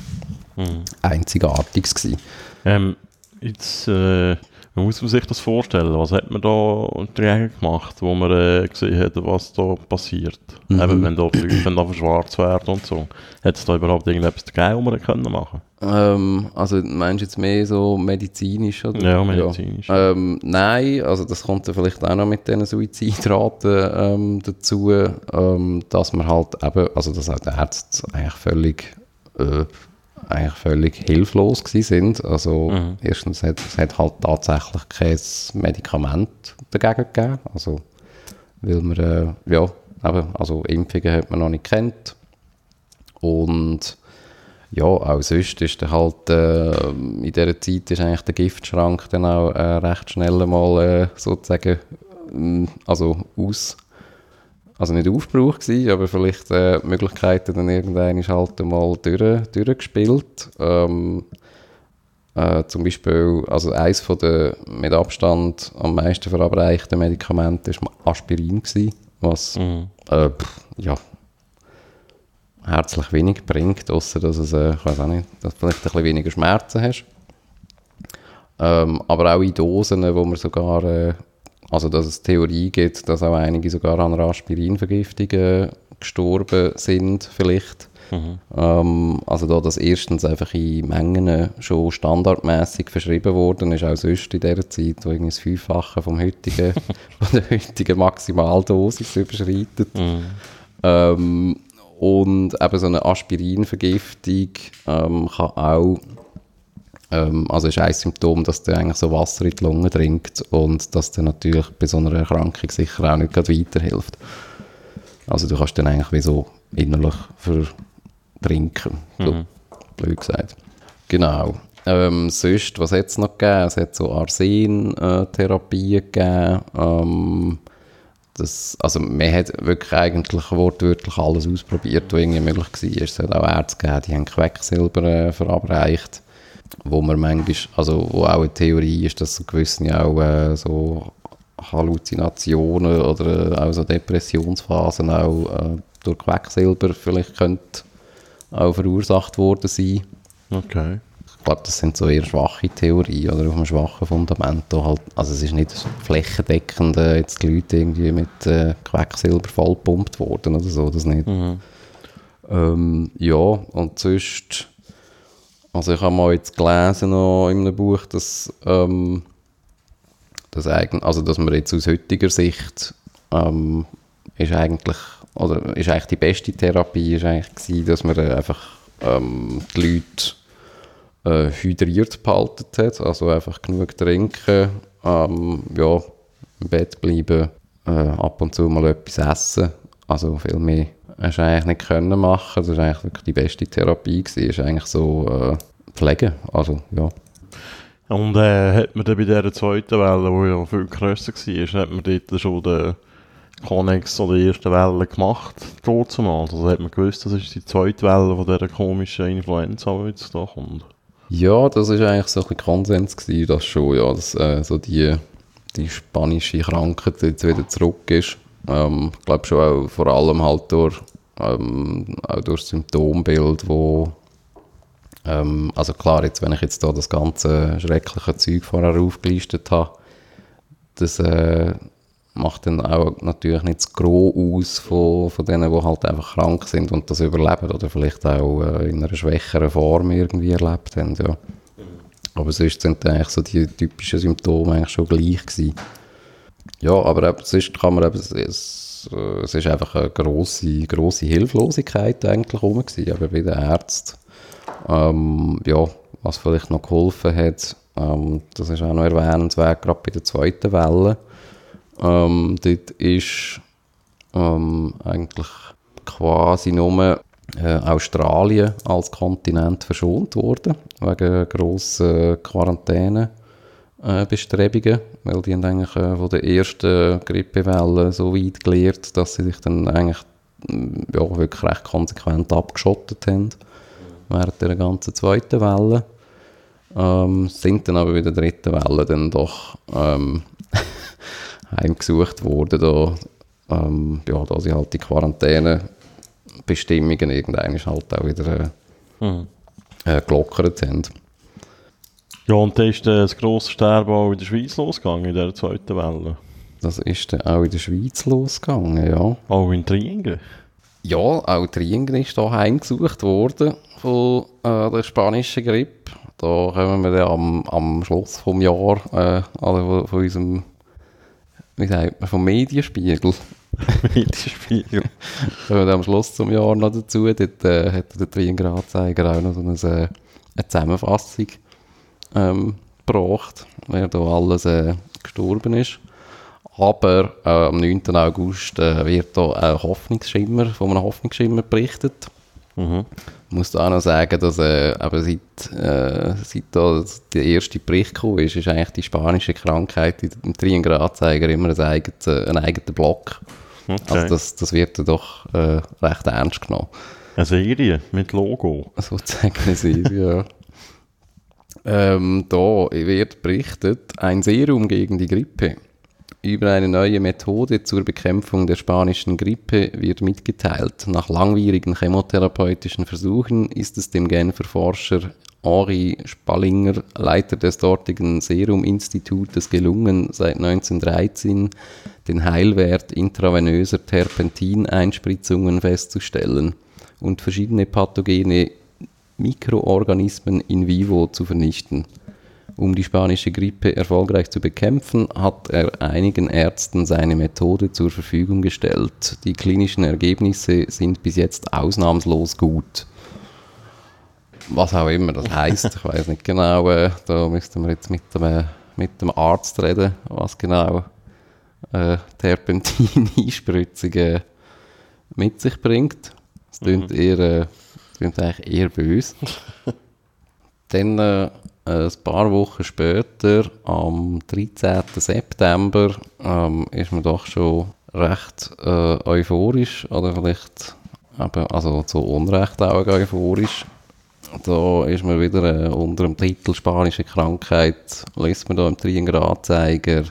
Speaker 2: Mhm.
Speaker 3: Einzigartiges gewesen.
Speaker 2: Ähm, jetzt, äh, man muss man sich das vorstellen, was hat man da dagegen gemacht, wo man äh, gesehen hat, was da passiert?
Speaker 3: Mhm.
Speaker 2: Eben, wenn da die Leute schwarz werden und so. Hat es da überhaupt irgendetwas dagegen, was man da können machen
Speaker 3: Ähm, also meinst du jetzt mehr so medizinisch? Oder?
Speaker 2: Ja, medizinisch.
Speaker 3: Ähm, nein, also das kommt dann vielleicht auch noch mit diesen Suizidraten ähm, dazu, ähm, dass man halt eben, also dass auch die Ärzte eigentlich völlig, äh, eigentlich völlig hilflos gewesen sind. Also
Speaker 2: Mhm.
Speaker 3: erstens hat es hat halt tatsächlich kein Medikament dagegen gegeben, also weil man, äh, ja, eben, also Impfungen hat man noch nicht kennt und ja, auch sonst ist dann halt, äh, in dieser Zeit ist eigentlich der Giftschrank dann auch äh, recht schnell mal äh, sozusagen, ähm, also aus, also nicht aufgebraucht gewesen, aber vielleicht äh, die Möglichkeiten dann irgendwann ist halt mal durch, durchgespielt. Ähm, äh, zum Beispiel, also eines von der mit Abstand am meisten verabreichten Medikamente ist Aspirin gewesen, was
Speaker 2: Mhm.
Speaker 3: äh, pff, ja, herzlich wenig bringt, außer dass es, äh, ich weiß auch nicht, dass du vielleicht ein bisschen weniger Schmerzen hast. Ähm, aber auch in Dosen, wo man sogar, äh, also dass es Theorie gibt, dass auch einige sogar an einer Aspirinvergiftung äh, gestorben sind, vielleicht.
Speaker 2: Mhm.
Speaker 3: Ähm, also da das erstens einfach in Mengen schon standardmäßig verschrieben worden ist, auch sonst in dieser Zeit, wo irgendwie das Fünffache vom heutigen, [LAUGHS] von der heutigen Maximaldosis überschreitet.
Speaker 2: Mhm.
Speaker 3: Ähm, und eben so eine Aspirinvergiftung ähm, kann auch, ähm, also ist ein Symptom, dass der eigentlich so Wasser in die Lunge dringt und dass der natürlich bei so einer Erkrankung sicher auch nicht gerade weiterhilft. Also du kannst dann eigentlich wie so innerlich verdrinken, so
Speaker 2: Mhm.
Speaker 3: blöd gesagt. Genau. Ähm, sonst, was hat es noch gegeben? Es hat so Arsen-Therapien gegeben. Ähm, das, also man hat wirklich eigentlich wortwörtlich alles ausprobiert, was irgendwie möglich war. Es hat auch Ärzte gegeben, die haben Quecksilber äh, verabreicht, wo man manchmal, also wo auch eine Theorie ist, dass gewisse auch äh, so Halluzinationen oder äh, auch so Depressionsphasen auch äh, durch Quecksilber vielleicht könnte auch verursacht worden sein.
Speaker 2: Okay.
Speaker 3: Ich glaube, das sind so eher schwache Theorien oder auf einem schwachen Fundament. da Halt, also es ist nicht flächendeckend äh, jetzt die Leute irgendwie mit äh, Quecksilber vollpumpt worden oder so, das nicht.
Speaker 2: Mhm.
Speaker 3: Ähm, ja, und sonst, also ich habe mal jetzt gelesen noch in einem Buch, dass, ähm, dass, eigen, also dass man jetzt aus heutiger Sicht ähm, ist eigentlich, oder ist eigentlich die beste Therapie ist eigentlich gewesen, dass man einfach ähm, die Leute äh, hydriert behalten hat, also einfach genug trinken, Ähm, ja, im Bett bleiben, äh, ab und zu mal etwas essen. Also viel mehr hast du eigentlich nicht können machen. Das war eigentlich wirklich die beste Therapie. Gewesen. ist eigentlich so äh, Pflege. Also, ja.
Speaker 2: Und äh, hat man dann bei dieser zweiten Welle, die ja viel grösser war, hat man dort schon den Connex oder die erste Welle gemacht, trotzdem Also hat man gewusst, das ist die zweite Welle von dieser komischen Influenza, die jetzt da kommt.
Speaker 3: Ja, das war eigentlich so ein Konsens gewesen, dass schon, ja, dass äh, so die, die spanische Krankheit jetzt wieder zurück ist. Ähm, ich glaube schon auch vor allem halt durch, ähm, auch durch das Symptombild, wo ähm, also klar, jetzt, wenn ich jetzt da das ganze schreckliche Zeug vorher aufgelistet habe, das äh, macht dann auch natürlich nicht das Gros aus von, von denen, die halt einfach krank sind und das überleben oder vielleicht auch äh, in einer schwächeren Form irgendwie erlebt haben, ja. Aber sonst sind eigentlich so die typischen Symptome eigentlich schon gleich gewesen. Ja, aber eben, sonst kann man eben, es, äh, es ist einfach eine grosse, grosse Hilflosigkeit eigentlich rum gewesen, aber bei den Ärzten. Ähm, ja, was vielleicht noch geholfen hat, ähm, das ist auch noch erwähnenswert, gerade bei der zweiten Welle. Ähm, dort ist ähm, eigentlich quasi nur äh, Australien als Kontinent verschont worden, wegen grossen Quarantänebestrebungen, weil die haben eigentlich äh, von der ersten Grippewelle so weit gelehrt, dass sie sich dann eigentlich ja, wirklich recht konsequent abgeschottet haben während der ganzen zweiten Welle. Ähm, sind dann aber bei der dritten Welle dann doch ähm, [LAUGHS] heimgesucht worden, da, ähm, ja, da sie halt die Quarantänebestimmungen irgendwann halt auch wieder äh, mhm. äh, gelockert haben.
Speaker 2: Ja, und dann ist das grosse Sterben auch in der Schweiz losgegangen, in der zweiten Welle.
Speaker 3: Das ist dann auch in der Schweiz losgegangen, ja.
Speaker 2: Auch in Triengen?
Speaker 3: Ja, auch Triengen ist da heimgesucht worden von äh, der spanischen Grippe. Da kommen wir dann am, am Schluss vom Jahr, äh, also von unserem wie sagt man, vom Medienspiegel. [LAUGHS]
Speaker 2: Medienspiegel. [LAUGHS]
Speaker 3: Wir am Schluss zum Jahr noch dazu. Dort äh, hat der Triengradzeiger auch noch so eine, äh, eine Zusammenfassung ähm, gebracht, wer da alles äh, gestorben ist. Aber äh, am 9. August äh, wird da ein Hoffnungsschimmer, von einem Hoffnungsschimmer berichtet. Mhm. Ich muss da auch noch sagen, dass äh, aber seit, äh, seit da der erste Bericht gekommen ist, ist eigentlich die spanische Krankheit im Triengradzeiger immer ein eigener, ein eigener Block. Okay. Also das, das wird dann doch äh, recht ernst genommen.
Speaker 2: Eine Serie mit Logo.
Speaker 3: Sozusagen eine Serie, ja. [LAUGHS] Ähm, da wird berichtet, ein Serum gegen die Grippe über eine neue Methode zur Bekämpfung der spanischen Grippe wird mitgeteilt. Nach langwierigen chemotherapeutischen Versuchen ist es dem Genfer Forscher Henri Spallinger, Leiter des dortigen Serum-Institutes, gelungen, seit 1913 den Heilwert intravenöser Terpentineinspritzungen festzustellen und verschiedene pathogene Mikroorganismen in vivo zu vernichten. Um die spanische Grippe erfolgreich zu bekämpfen, hat er einigen Ärzten seine Methode zur Verfügung gestellt. Die klinischen Ergebnisse sind bis jetzt ausnahmslos gut. Was auch immer das heißt, ich weiß nicht genau. Äh, da müssten wir jetzt mit dem, äh, mit dem Arzt reden, was genau äh, Terpentin-Einspritzung mit sich bringt. Das klingt, mhm. eher, äh, klingt eigentlich eher böse. [LAUGHS] Dann äh, ein paar Wochen später, am 13. September, ähm, ist man doch schon recht äh, euphorisch oder vielleicht eben, also zu Unrecht auch euphorisch. Da ist man wieder äh, unter dem Titel Spanische Krankheit, liest man da im Triengradzeiger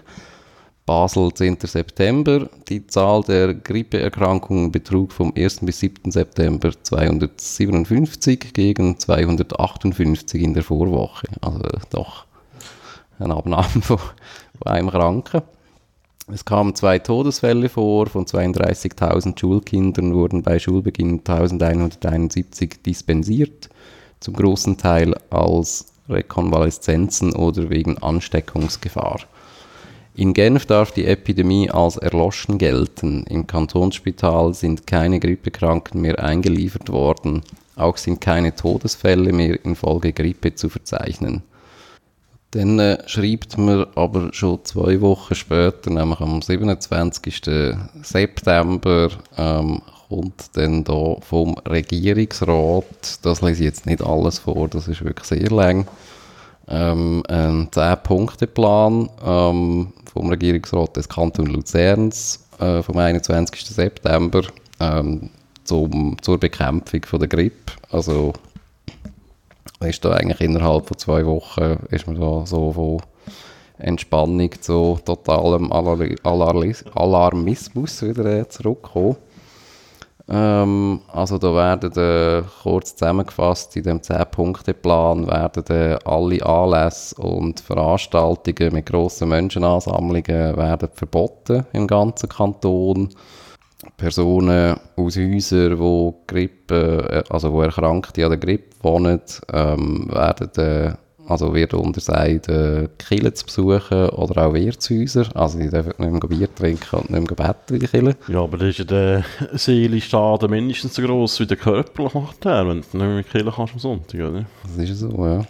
Speaker 3: Basel 10. September. Die Zahl der Grippeerkrankungen betrug vom 1. bis 7. September 257 gegen 258 in der Vorwoche. Also doch eine Abnahme von einem Kranken. Es kamen zwei Todesfälle vor. Von 32.000 Schulkindern wurden bei Schulbeginn 1171 dispensiert, zum großen Teil als Rekonvaleszenzen oder wegen Ansteckungsgefahr. In Genf darf die Epidemie als erloschen gelten. Im Kantonsspital sind keine Grippekranken mehr eingeliefert worden. Auch sind keine Todesfälle mehr infolge Grippe zu verzeichnen. Dann äh, schreibt man aber schon zwei Wochen später, nämlich am 27. September, ähm, kommt dann da vom Regierungsrat, das lese ich jetzt nicht alles vor, das ist wirklich sehr lang, ähm, ein 10-Punkte-Plan ähm, vom Regierungsrat des Kantons Luzerns äh, vom 21. September ähm, zum, zur Bekämpfung von der Grippe. Also ist da eigentlich innerhalb von zwei Wochen ist man da so von Entspannung zu totalem Alarmismus wieder äh, zurückgekommen. Ähm, also da werden äh, kurz zusammengefasst in dem 10-Punkte-Plan werden äh, alle Anlässe und Veranstaltungen mit grossen Menschenansammlungen werden verboten im ganzen Kanton. Personen aus Häusern, wo Grippe, äh, also wo Erkrankte an der Grippe wohnen, ähm, werden also wird untersagt, äh, Kirchen zu besuchen oder auch Wirtshäuser. Also die dürfen nicht mehr Bier trinken und nicht mehr beten in die Kirche.
Speaker 2: Ja, aber das ist ja der Seelenstade mindestens so gross wie der Körper macht der, wenn du nicht mehr killen kannst am Sonntag, oder?
Speaker 3: Das ist so, ja.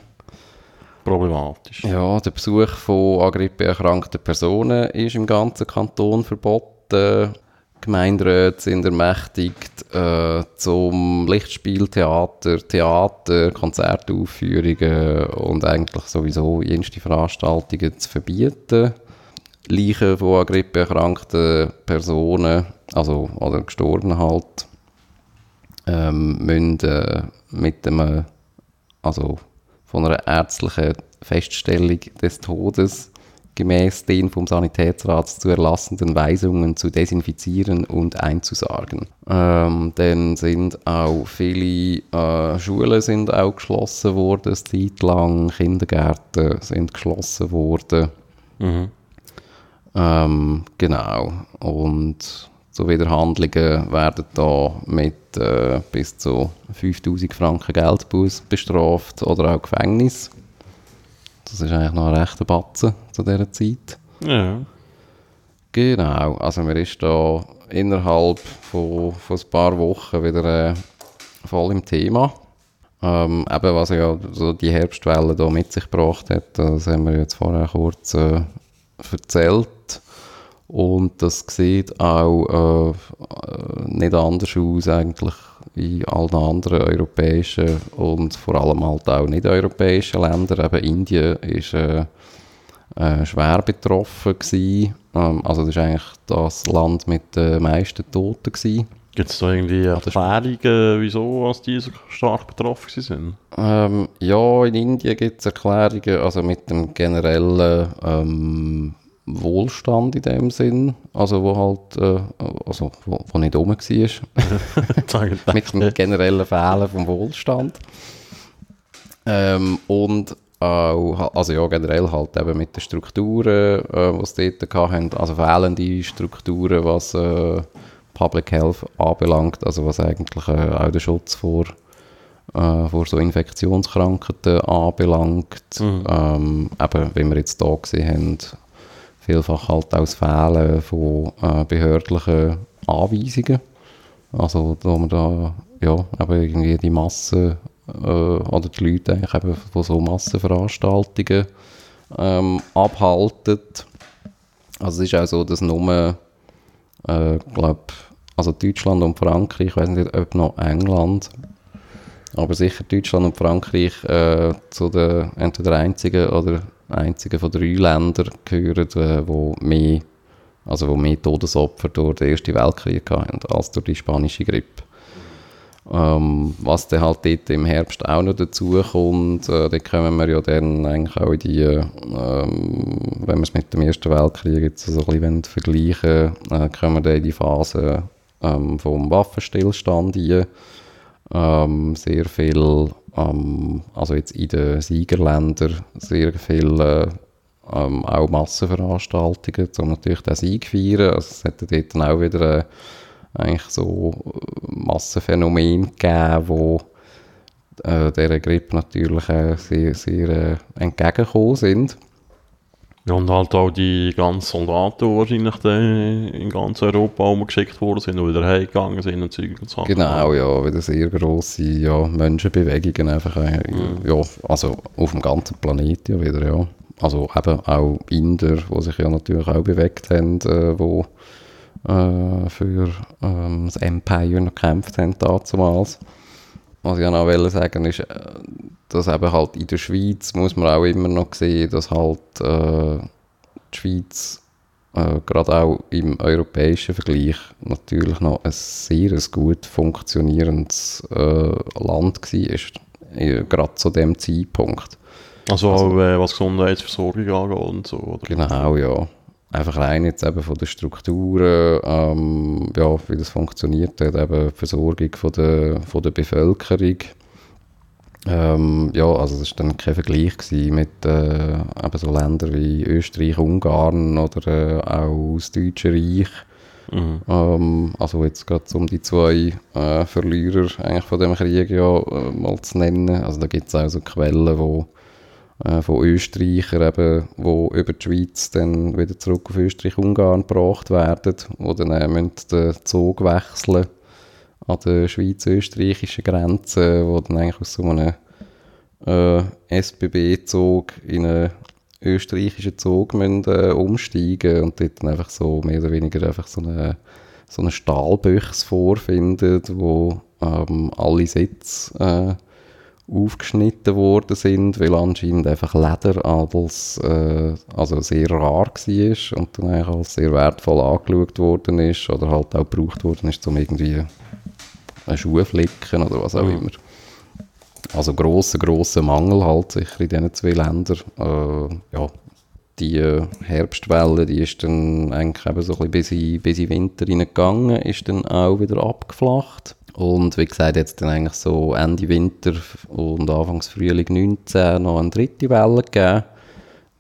Speaker 2: Problematisch.
Speaker 3: Ja, der Besuch von Grippe erkrankten Personen ist im ganzen Kanton verboten. Gemeinderäte sind ermächtigt, äh, zum Lichtspieltheater, Theater, Konzertaufführungen und eigentlich sowieso jenste Veranstaltungen zu verbieten. Leichen von an Grippe erkrankten Personen, also oder Gestorbenen halt, ähm, müssen äh, mit dem, also von einer ärztlichen Feststellung des Todes gemäß den vom Sanitätsrat zu erlassenden Weisungen zu desinfizieren und einzusagen. Ähm, dann sind auch viele äh, Schulen sind auch geschlossen worden, eine Zeit lang, Kindergärten sind geschlossen worden.
Speaker 2: Mhm.
Speaker 3: Ähm, genau. Und so Widerhandlungen werden da mit äh, bis zu 5000 Franken Geldbuß bestraft oder auch Gefängnis. Das ist eigentlich noch ein rechter Batzen zu dieser Zeit.
Speaker 2: Ja.
Speaker 3: Genau, also man ist da innerhalb von, von ein paar Wochen wieder äh, voll im Thema. Ähm, eben, was ja so die Herbstwelle da mit sich gebracht hat, das haben wir jetzt vorher kurz äh, erzählt. Und das sieht auch äh, äh, nicht anders aus eigentlich in allen anderen europäischen und vor allem halt auch nicht-europäischen Ländern. Eben Indien ist äh, äh, schwer betroffen gewesen. Ähm, also das ist eigentlich das Land mit den meisten Toten gewesen.
Speaker 2: Gibt es da irgendwie Erklärungen, wieso als die so stark betroffen sind?
Speaker 3: Ähm, ja, in Indien gibt es Erklärungen, also mit dem generellen ähm, Wohlstand in dem Sinn, also wo halt, äh, also wo, wo nicht rum war, [LAUGHS] [LAUGHS] mit dem generellen Fehlen vom Wohlstand. Ähm, und auch, also ja, generell halt eben mit den Strukturen, äh, die sie dort hatten, also fehlende Strukturen, was äh, Public Health anbelangt, also was eigentlich äh, auch den Schutz vor, äh, vor so Infektionskrankheiten anbelangt.
Speaker 2: Mhm.
Speaker 3: Ähm, eben, wie wir jetzt hier gesehen haben, vielfach halt das Fehlen von äh, behördlichen Anweisungen. Also, da man da, ja, eben irgendwie die Masse äh, oder die Leute eigentlich eben von so Massenveranstaltungen ähm, abhalten. Also es ist auch so, dass nur, äh, glaub, also Deutschland und Frankreich, ich weiß nicht, ob noch England, aber sicher Deutschland und Frankreich äh, zu den entweder einzigen oder einzigen von drei Ländern gehören, äh, wo mehr, also wo mehr Todesopfer durch den Ersten Weltkrieg hatten als durch die spanische Grippe. Ähm, was dann halt dort im Herbst auch noch dazu kommt, äh, da kommen wir ja dann eigentlich auch in die, äh, ähm, wenn wir es mit dem Ersten Weltkrieg jetzt so ein bisschen vergleichen äh, kommen wir dann in die Phase ähm, vom Waffenstillstand rein. Ähm, sehr viel, ähm, also jetzt in den Siegerländern, sehr viel äh, ähm, auch Massenveranstaltungen, um natürlich den Sieg zu feiern. Also es hätte dort dann auch wieder äh, eigentlich so Massenphänomen gegeben, wo äh, dieser Grippe natürlich äh, sehr, sehr äh, entgegengekommen sind.
Speaker 2: Ja, und halt auch die ganzen Soldaten, die wahrscheinlich dann in ganz Europa umgeschickt worden sind und wieder heimgegangen sind und Zeug und Sachen.
Speaker 3: Genau, ja, wieder sehr grosse ja, Menschenbewegungen einfach, äh, ja, also auf dem ganzen Planeten ja wieder, ja. also eben auch Inder, die sich ja natürlich auch bewegt haben, äh, wo äh, für ähm, das Empire noch gekämpft haben damals. Was ich noch wollte sagen ist, äh, dass eben halt in der Schweiz muss man auch immer noch sehen, dass halt äh, die Schweiz äh, gerade auch im europäischen Vergleich natürlich noch ein sehr ein gut funktionierendes äh, Land war, äh, gerade zu dem Zeitpunkt.
Speaker 2: Also, auch äh, was Gesundheitsversorgung angeht und so, oder?
Speaker 3: Genau, ja. Einfach rein jetzt eben von den Strukturen, ähm, ja, wie das funktioniert hat, eben die Versorgung von der, von der Bevölkerung. Ähm, ja, also das war dann kein Vergleich mit äh, eben so Ländern wie Österreich, Ungarn oder äh, auch das Deutsche Reich.
Speaker 2: Mhm.
Speaker 3: Ähm, also jetzt gerade um die zwei äh, Verlierer eigentlich von dem Krieg ja äh, mal zu nennen. Also da gibt es auch so Quellen, wo äh, von Österreichern eben, wo über die Schweiz dann wieder zurück auf Österreich-Ungarn gebracht werden, wo dann äh, müssen den Zug wechseln an der schweiz-österreichischen Grenze, wo dann eigentlich aus so einem äh, SBB-Zug in einen österreichischen Zug müssen, äh, umsteigen und dort dann einfach so mehr oder weniger einfach so eine, so eine Stahlbüchse vorfindet, wo ähm, alle Sitze äh, aufgeschnitten worden sind, weil anscheinend einfach Leder als, äh, also sehr rar war und dann eigentlich als sehr wertvoll angeschaut worden ist oder halt auch gebraucht worden ist, um irgendwie einen Schuh flicken oder was auch
Speaker 2: Mhm.
Speaker 3: immer. Also grosser, grosser Mangel halt sicher in diesen zwei Ländern. Äh, ja, die Herbstwelle, die ist dann eigentlich eben so ein bisschen bis in, bis in den Winter hineingegangen, ist dann auch wieder abgeflacht. Und wie gesagt, jetzt dann eigentlich so Ende Winter und Anfangs Frühling 19 noch eine dritte Welle gegeben.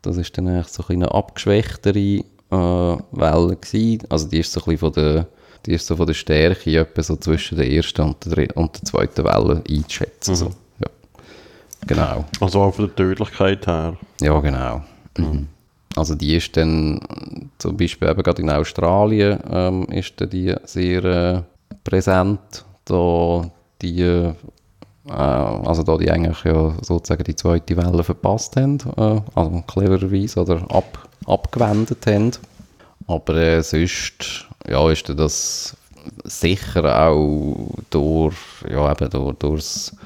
Speaker 3: Das ist dann eigentlich so eine abgeschwächtere äh, Welle gewesen. Also die ist so ein bisschen von der, die ist so von der Stärke etwa so zwischen der ersten und der, dritten und der zweiten Welle einzuschätzen. So. Ja. Genau.
Speaker 2: Also auch von der Tödlichkeit her.
Speaker 3: Ja, genau. Mhm. Also die ist dann zum Beispiel eben gerade in Australien ähm, ist dann die sehr äh, präsent, da die äh, also da die eigentlich ja sozusagen die zweite Welle verpasst haben, äh, also clevererweise oder ab, abgewendet haben. Aber äh, sonst ja, ist das sicher auch durch, ja, eben durch, durchs,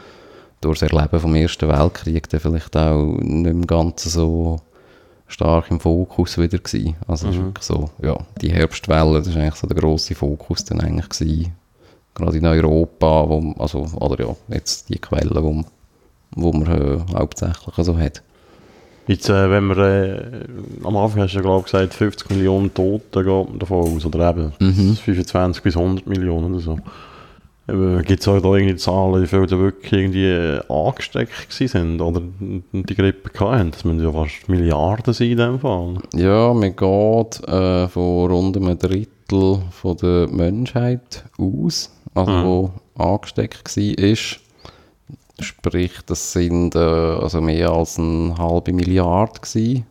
Speaker 3: durchs Erleben vom Ersten Weltkrieg dann vielleicht auch nicht mehr ganz so stark im Fokus wieder gewesen. Also es ist wirklich so, ja, die Herbstwelle, das ist eigentlich so der grosse Fokus dann eigentlich gewesen. Gerade in Europa, wo, also, oder ja, jetzt die Quellen, wo, wo man äh, hauptsächlich so hat.
Speaker 2: Jetzt, äh, wenn man, äh, am Anfang hast du ja, glaube ich, gesagt, 50 Millionen Tote geht man davon aus, oder eben
Speaker 3: Mhm.
Speaker 2: 25 bis 100 Millionen oder so. Gibt es auch da irgendwie Zahlen, wie viele da wirklich irgendwie äh, angesteckt sind oder die Grippe hatten? Das müssen ja fast Milliarden sein in dem Fall.
Speaker 3: Ja, man geht äh, von rund einem Drittel von der Menschheit aus, also
Speaker 2: Mhm.
Speaker 3: wo angesteckt war. Sprich, das sind äh, also mehr als eine halbe Milliarde gewesen.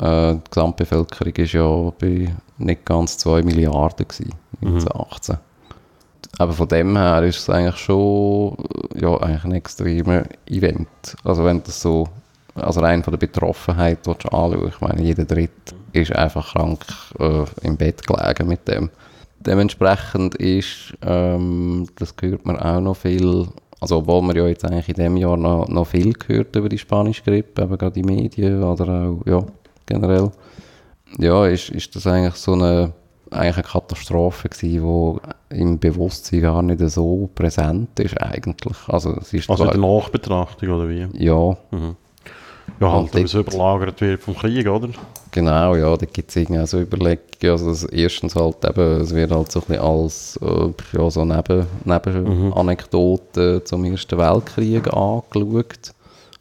Speaker 3: Äh, die Gesamtbevölkerung war ja bei nicht ganz 2 Milliarden gewesen, 1918. Aber von dem her ist es eigentlich schon äh, ja, eigentlich ein extremer Event. Also wenn das so, also rein von der Betroffenheit anschauen, ich meine, jeder Dritte ist einfach krank äh, im Bett gelegen mit dem. Dementsprechend ist, ähm, das hört man auch noch viel, also obwohl man ja jetzt eigentlich in dem Jahr noch, noch viel gehört über die spanische Grippe, eben gerade in Medien oder auch, ja, generell, ja, ist, ist das eigentlich so eine, eigentlich eine Katastrophe gewesen, die im Bewusstsein gar nicht so präsent ist eigentlich. Also es ist
Speaker 2: Also in der Nachbetrachtung, oder wie?
Speaker 3: ja,
Speaker 2: Ja,
Speaker 3: Halt
Speaker 2: weil es überlagert wird vom Krieg, oder?
Speaker 3: Genau, ja, da gibt es irgendwie auch so Überlegungen. Also das erstens halt eben, es wird halt so ein bisschen als äh, ja, so Neben, Nebenanekdote zum Ersten Weltkrieg angeschaut.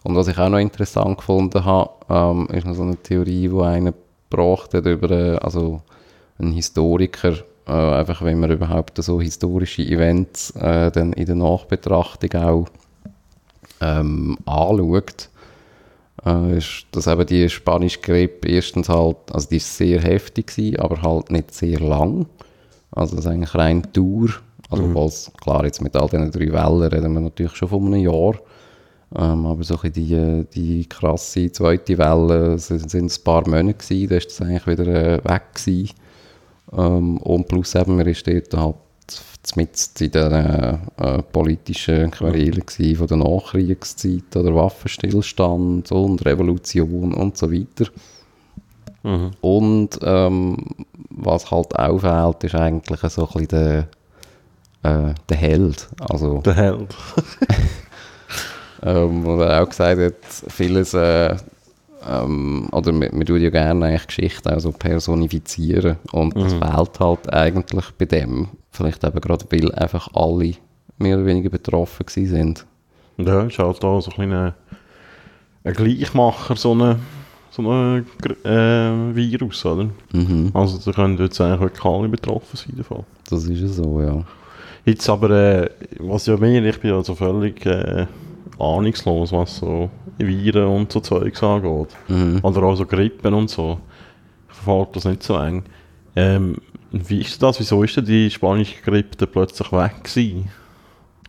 Speaker 3: Und was ich auch noch interessant gefunden habe, ähm, ist noch so eine Theorie, die einer gebracht hat über äh, also ein Historiker, äh, einfach wenn man überhaupt so historische Events äh, dann in der Nachbetrachtung auch ähm, anschaut äh, ist, dass eben die spanische Grippe erstens halt, also die ist sehr heftig gewesen, aber halt nicht sehr lang. Also das ist eigentlich rein Tour. Also mhm. klar, jetzt mit all diesen drei Wellen reden wir natürlich schon von einem Jahr. Ähm, aber so ein die, äh, die krasse zweite Welle sind, sind ein paar Monate gewesen, da ist das eigentlich wieder äh, weg gewesen. Ähm, und plus eben, man ist dort halt mit in den äh, äh, politischen Querelen gewesen, von der Nachkriegszeit oder Waffenstillstand und Revolution und so weiter.
Speaker 2: Mhm.
Speaker 3: Und ähm, was halt auffällt, ist eigentlich so ein bisschen der, äh, der Held. Also,
Speaker 2: Der Held. [LAUGHS]
Speaker 3: ähm, wo er auch gesagt hat, vieles, äh, ähm, oder wir, wir tun ja gerne eigentlich Geschichten auch so personifizieren und das fehlt halt eigentlich bei dem. Vielleicht eben gerade, weil einfach alle mehr oder weniger betroffen gewesen sind.
Speaker 2: Ja, ist halt da so ein kleiner ein Gleichmacher, so ein so eine, äh, Virus, oder?
Speaker 3: Mhm,
Speaker 2: Also da können jetzt eigentlich alle betroffen sein davon.
Speaker 3: das ist ja so, ja.
Speaker 2: Jetzt aber, äh, was ja mehr, ich bin also völlig äh, ahnungslos, was so Viren und so Zeugs angeht.
Speaker 3: Mhm.
Speaker 2: Oder auch so Grippen und so. Ich verfolge das nicht so eng. Ähm, wie ist das? Wieso ist denn die spanische Grippe dann plötzlich weg gewesen?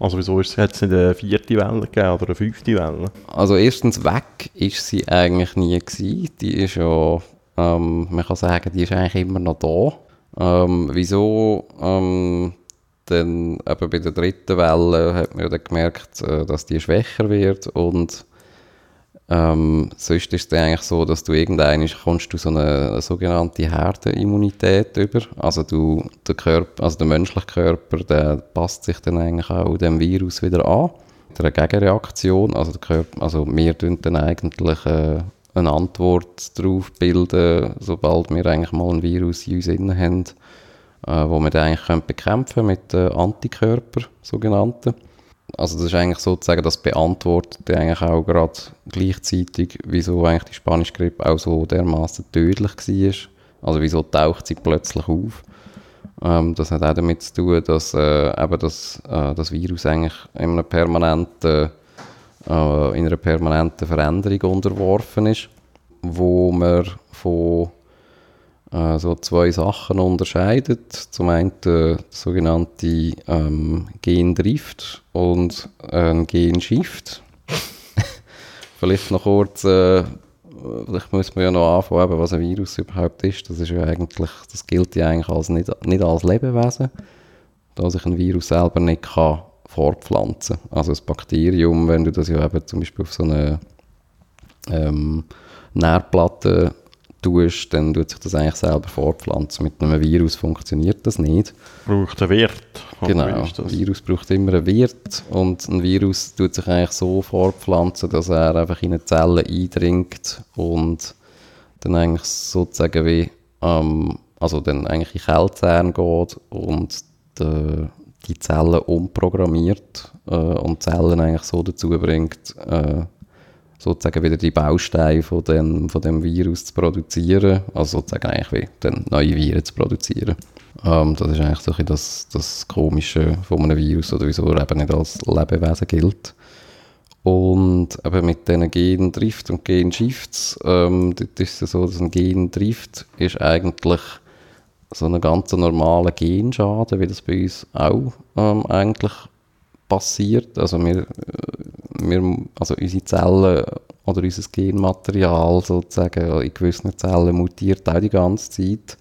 Speaker 2: Also wieso ist, hat es nicht eine vierte Welle gegeben oder eine fünfte Welle?
Speaker 3: Also erstens weg ist sie eigentlich nie gewesen. Die ist ja, ähm, man kann sagen, die ist eigentlich immer noch da. Ähm, wieso? Ähm, dann eben bei der dritten Welle hat man ja dann gemerkt, äh, dass die schwächer wird und ähm, sonst ist es dann eigentlich so, dass du irgendwann kommst du so eine, eine sogenannte Herdenimmunität über. Also du, der Körper, also der menschliche Körper, der passt sich dann eigentlich auch dem Virus wieder an. Mit einer Gegenreaktion. Also der Körper, also wir tun dann eigentlich äh, eine Antwort darauf bilden, sobald wir eigentlich mal ein Virus in uns haben, äh, wo wir dann eigentlich können bekämpfen mit äh, Antikörper, sogenannten. Also das ist eigentlich sozusagen, das beantwortet eigentlich auch gerade gleichzeitig, wieso eigentlich die spanische Grippe auch so dermaßen tödlich war. Also wieso taucht sie plötzlich auf. Ähm, das hat auch damit zu tun, dass äh, eben das, äh, das Virus eigentlich in, einem permanenten, äh, in einer permanenten Veränderung unterworfen ist, wo man von äh, zwei Sachen unterscheidet. Zum einen der sogenannte ähm, Gendrift und ein Genshift. [LAUGHS] Vielleicht noch kurz, äh, vielleicht muss man ja noch anfangen, was ein Virus überhaupt ist. Das ist ja eigentlich, das gilt ja eigentlich als nicht, nicht als Lebewesen, da sich ein Virus selber nicht kann fortpflanzen. Also das Bakterium, wenn du das ja eben zum Beispiel auf so eine ähm, Nährplatte tust, dann tut sich das eigentlich selber fortpflanzen. Mit einem Virus funktioniert das nicht.
Speaker 2: Braucht einen oder
Speaker 3: Genau, ein
Speaker 2: das?
Speaker 3: Virus braucht immer einen Wirt und ein Virus tut sich eigentlich so fortpflanzen, dass er einfach in eine Zelle eindringt und dann eigentlich sozusagen wie, ähm, also dann eigentlich in Kältzähne geht und die, die Zellen umprogrammiert äh, und Zellen eigentlich so dazu bringt, äh, sozusagen wieder die Bausteine von dem, von dem Virus zu produzieren, also sozusagen eigentlich wie dann neue Viren zu produzieren. Ähm, das ist eigentlich so ein das, das Komische von einem Virus oder wieso er eben nicht als Lebewesen gilt. Und eben mit diesen Gendrift und Genshifts, ähm, dort ist es so, dass ein Gendrift ist eigentlich so ein ganz normaler Genschaden, wie das bei uns auch ähm, eigentlich passiert. Also wir, äh, wir, also unsere Zellen oder unser Genmaterial sozusagen in gewissen Zellen mutiert auch die ganze Zeit.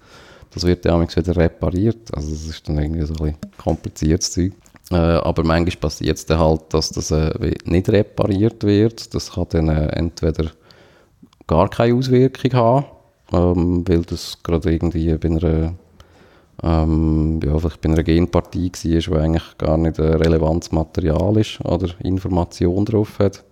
Speaker 3: Das wird ja wieder repariert. Also das ist dann irgendwie so ein kompliziertes Zeug. Äh, aber manchmal passiert es dann halt, dass das äh, nicht repariert wird. Das kann dann äh, entweder gar keine Auswirkung haben, ähm, weil das gerade irgendwie bei einer, ähm, ja, vielleicht bei einer Genpartie war, wo eigentlich gar nicht ein relevantes Material ist oder Information drauf hat.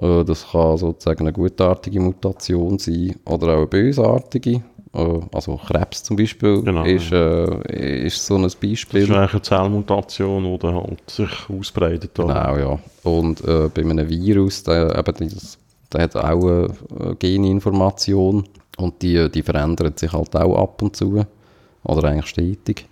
Speaker 3: Äh, das kann sozusagen eine gutartige Mutation sein oder auch eine bösartige. Äh, also Krebs zum Beispiel
Speaker 2: Genau,
Speaker 3: ist, äh, ist so ein
Speaker 2: Das
Speaker 3: Beispiel.
Speaker 2: ist eigentlich eine Zellmutation, die dann halt sich ausbreitet. oder?
Speaker 3: Genau, ja. Und äh, bei einem Virus, der, eben dieses, der hat auch eine, eine Geninformation und die, die verändert sich halt auch ab und zu. Oder eigentlich stetig.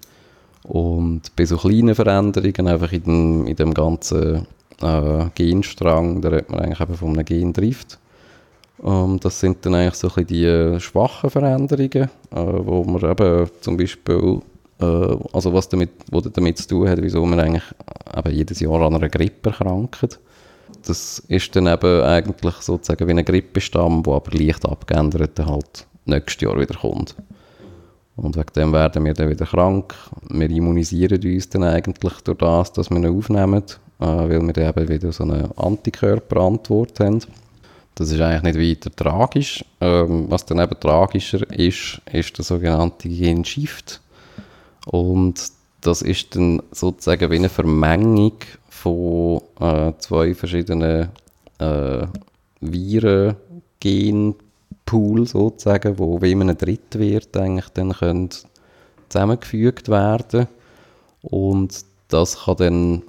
Speaker 3: Und bei so kleinen Veränderungen, einfach in dem, in dem ganzen äh, Genstrang, da redet man eigentlich eben von einem Gendrift. Ähm, das sind dann eigentlich so ein bisschen die äh, schwachen Veränderungen, äh, wo man eben zum Beispiel, äh, also was damit, wo damit zu tun hat, wieso man eigentlich eben jedes Jahr an einer Grippe erkrankt. das ist dann eben eigentlich sozusagen wie ein Grippestamm, der aber leicht abgeändert halt nächstes Jahr wieder kommt. Und wegen dem werden wir dann wieder krank. Wir immunisieren uns dann eigentlich durch das, dass wir ihn aufnehmen, äh, weil wir dann eben wieder so eine Antikörperantwort haben. Das ist eigentlich nicht weiter tragisch. Ähm, was dann eben tragischer ist, ist der sogenannte Genshift. Und das ist dann sozusagen wie eine Vermengung von äh, zwei verschiedenen äh, Viren, Genpool sozusagen, wo wie man ein Drittwirt eigentlich dann können zusammengefügt werden. Und das kann dann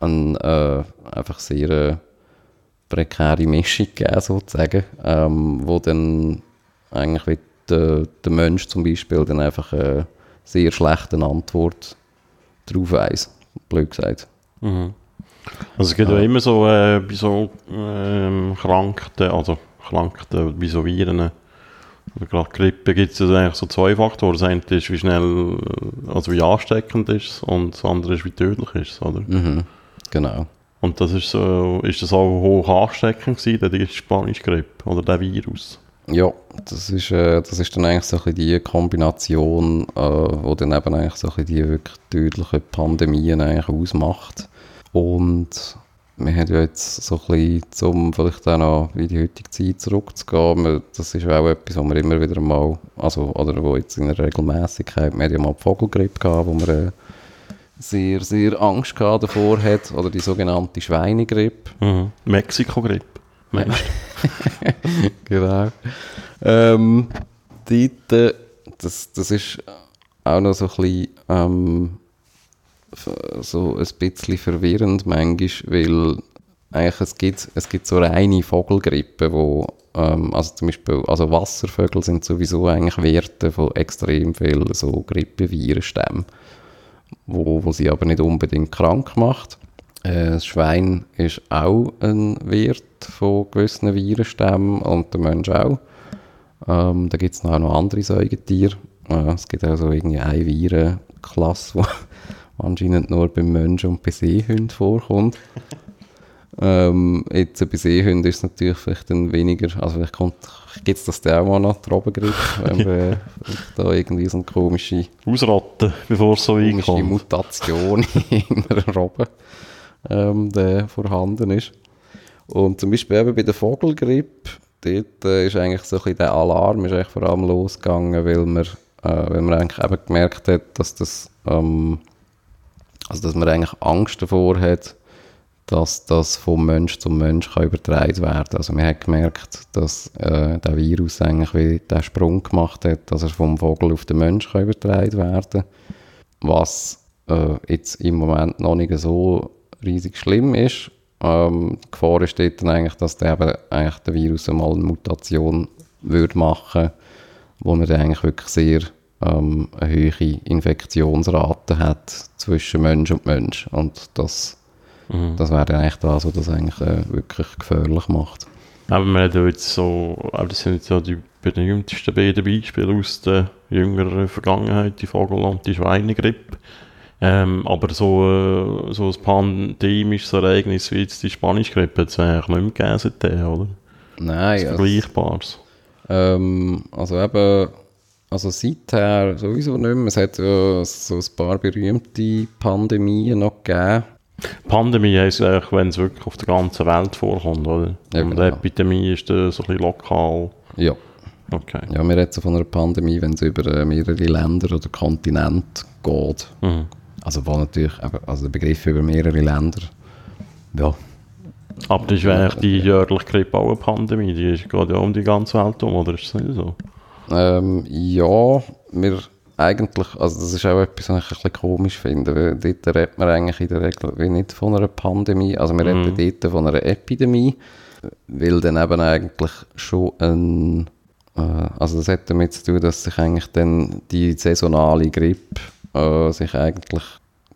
Speaker 3: ein, äh, einfach sehr äh, prekäre Mischung geben sozusagen, ähm, wo dann eigentlich wie der, der Mensch zum Beispiel dann einfach eine sehr schlechte Antwort drauf weiss, blöd gesagt.
Speaker 2: Also es gibt ja immer so, äh, bei so ähm, Krankheiten, also Krankheiten, bei so Viren, oder gerade Grippe, gibt es eigentlich so zwei Faktoren. Das eine ist, wie schnell, äh, also wie ansteckend ist es und das andere ist, wie tödlich ist es, oder?
Speaker 3: Mhm. Genau.
Speaker 2: Und das ist so, ist das auch hoch ansteckend gewesen, die spanische Grippe oder der Virus?
Speaker 3: Ja, das ist, äh, das ist dann eigentlich so ein bisschen die Kombination, äh, wo dann eben eigentlich so ein bisschen die wirklich tödlichen Pandemien eigentlich ausmacht. Und wir haben ja jetzt so ein bisschen, um vielleicht auch noch in die heutige Zeit zurückzugehen, das ist auch etwas, wo wir immer wieder mal, also, oder wo jetzt in der Regelmäßigkeit, wir haben ja mal die Vogelgrippe gehabt, wo wir äh, sehr, sehr Angst gehabt davor hat, oder die sogenannte Schweinegrippe.
Speaker 2: Mhm. Mexiko-Grippe. Meinst [LAUGHS]
Speaker 3: Genau. Ähm, dort, äh, das, das ist auch noch so ein bisschen, ähm, so ein bisschen verwirrend manchmal, weil eigentlich es gibt, es gibt so reine Vogelgrippen, wo ähm, also zum Beispiel, also Wasservögel sind sowieso eigentlich Werte von extrem vielen so Grippevirenstämmen, wo, wo sie aber nicht unbedingt krank macht. Äh, das Schwein ist auch ein Wirt von gewissen Virenstämmen und der Mensch auch. Ähm, da gibt es noch andere Säugetiere. Äh, es gibt auch so irgendwie eine Virenklasse, die anscheinend nur beim Menschen und bei Seehunden vorkommt. [LAUGHS] ähm, jetzt bei Seehunden ist es natürlich vielleicht dann weniger, also vielleicht gibt es das dann auch mal noch, die Robengrippe, wenn wir vielleicht [LAUGHS] da irgendwie so eine komische
Speaker 2: du? Ausrotten, bevor es so
Speaker 3: komische
Speaker 2: reinkommt.
Speaker 3: Mutation [LAUGHS] in einer Robbe ähm, der vorhanden ist. Und zum Beispiel eben bei der Vogelgrippe, dort äh, ist eigentlich so ein bisschen der Alarm ist eigentlich vor allem losgegangen, weil man, äh, weil man eigentlich eben gemerkt hat, dass das, ähm, also dass man eigentlich Angst davor hat, dass das vom Mensch zum Mensch kann übertragen werden. Also man hat gemerkt, dass äh, der Virus eigentlich wie den Sprung gemacht hat, dass er vom Vogel auf den Mensch kann übertragen werden was äh, jetzt im Moment noch nicht so riesig schlimm ist. Ähm, die Gefahr ist dann eigentlich, dass der, eben eigentlich der Virus einmal eine Mutation würde machen wo man dann eigentlich wirklich sehr ähm, eine hohe Infektionsrate hat zwischen Mensch und Mensch. Und das, das wäre dann eigentlich das, was das eigentlich äh, wirklich gefährlich macht.
Speaker 2: Aber wir haben jetzt so, aber das sind jetzt so die berühmtesten beiden Beispiele aus der jüngeren Vergangenheit, die Vogel- und die Schweinegrippe. Ähm, aber so, äh, so ein pandemisches Ereignis wie jetzt die spanische Grippe hat es eigentlich nicht mehr gegeben seitdem, oder?
Speaker 3: Nein,
Speaker 2: Das
Speaker 3: also,
Speaker 2: Vergleichbares.
Speaker 3: ähm, also eben, also seither sowieso nicht mehr. Es hat ja so ein paar berühmte Pandemien noch gegeben.
Speaker 2: Pandemie heisst eigentlich, wenn es wirklich auf der ganzen Welt vorkommt, oder?
Speaker 3: Ja,
Speaker 2: Und
Speaker 3: genau.
Speaker 2: Epidemie ist dann so ein bisschen lokal.
Speaker 3: Ja,
Speaker 2: Okay.
Speaker 3: ja wir reden von einer Pandemie, wenn es über äh, mehrere Länder oder Kontinente geht.
Speaker 2: Mhm.
Speaker 3: Also wo natürlich, also der Begriff über mehrere Länder, ja,
Speaker 2: Aber das ist eigentlich die jährliche Grippe auch eine Pandemie, die ist, geht ja um die ganze Welt um, oder ist das nicht so?
Speaker 3: Ähm, ja, wir eigentlich, also das ist auch etwas, was ich ein bisschen komisch finde, weil dort redet man eigentlich in der Regel wie nicht von einer Pandemie, also wir reden dort von einer Epidemie, weil dann eben eigentlich schon ein, äh, also das hat damit zu tun, dass sich eigentlich dann die saisonale Grippe äh, sich eigentlich,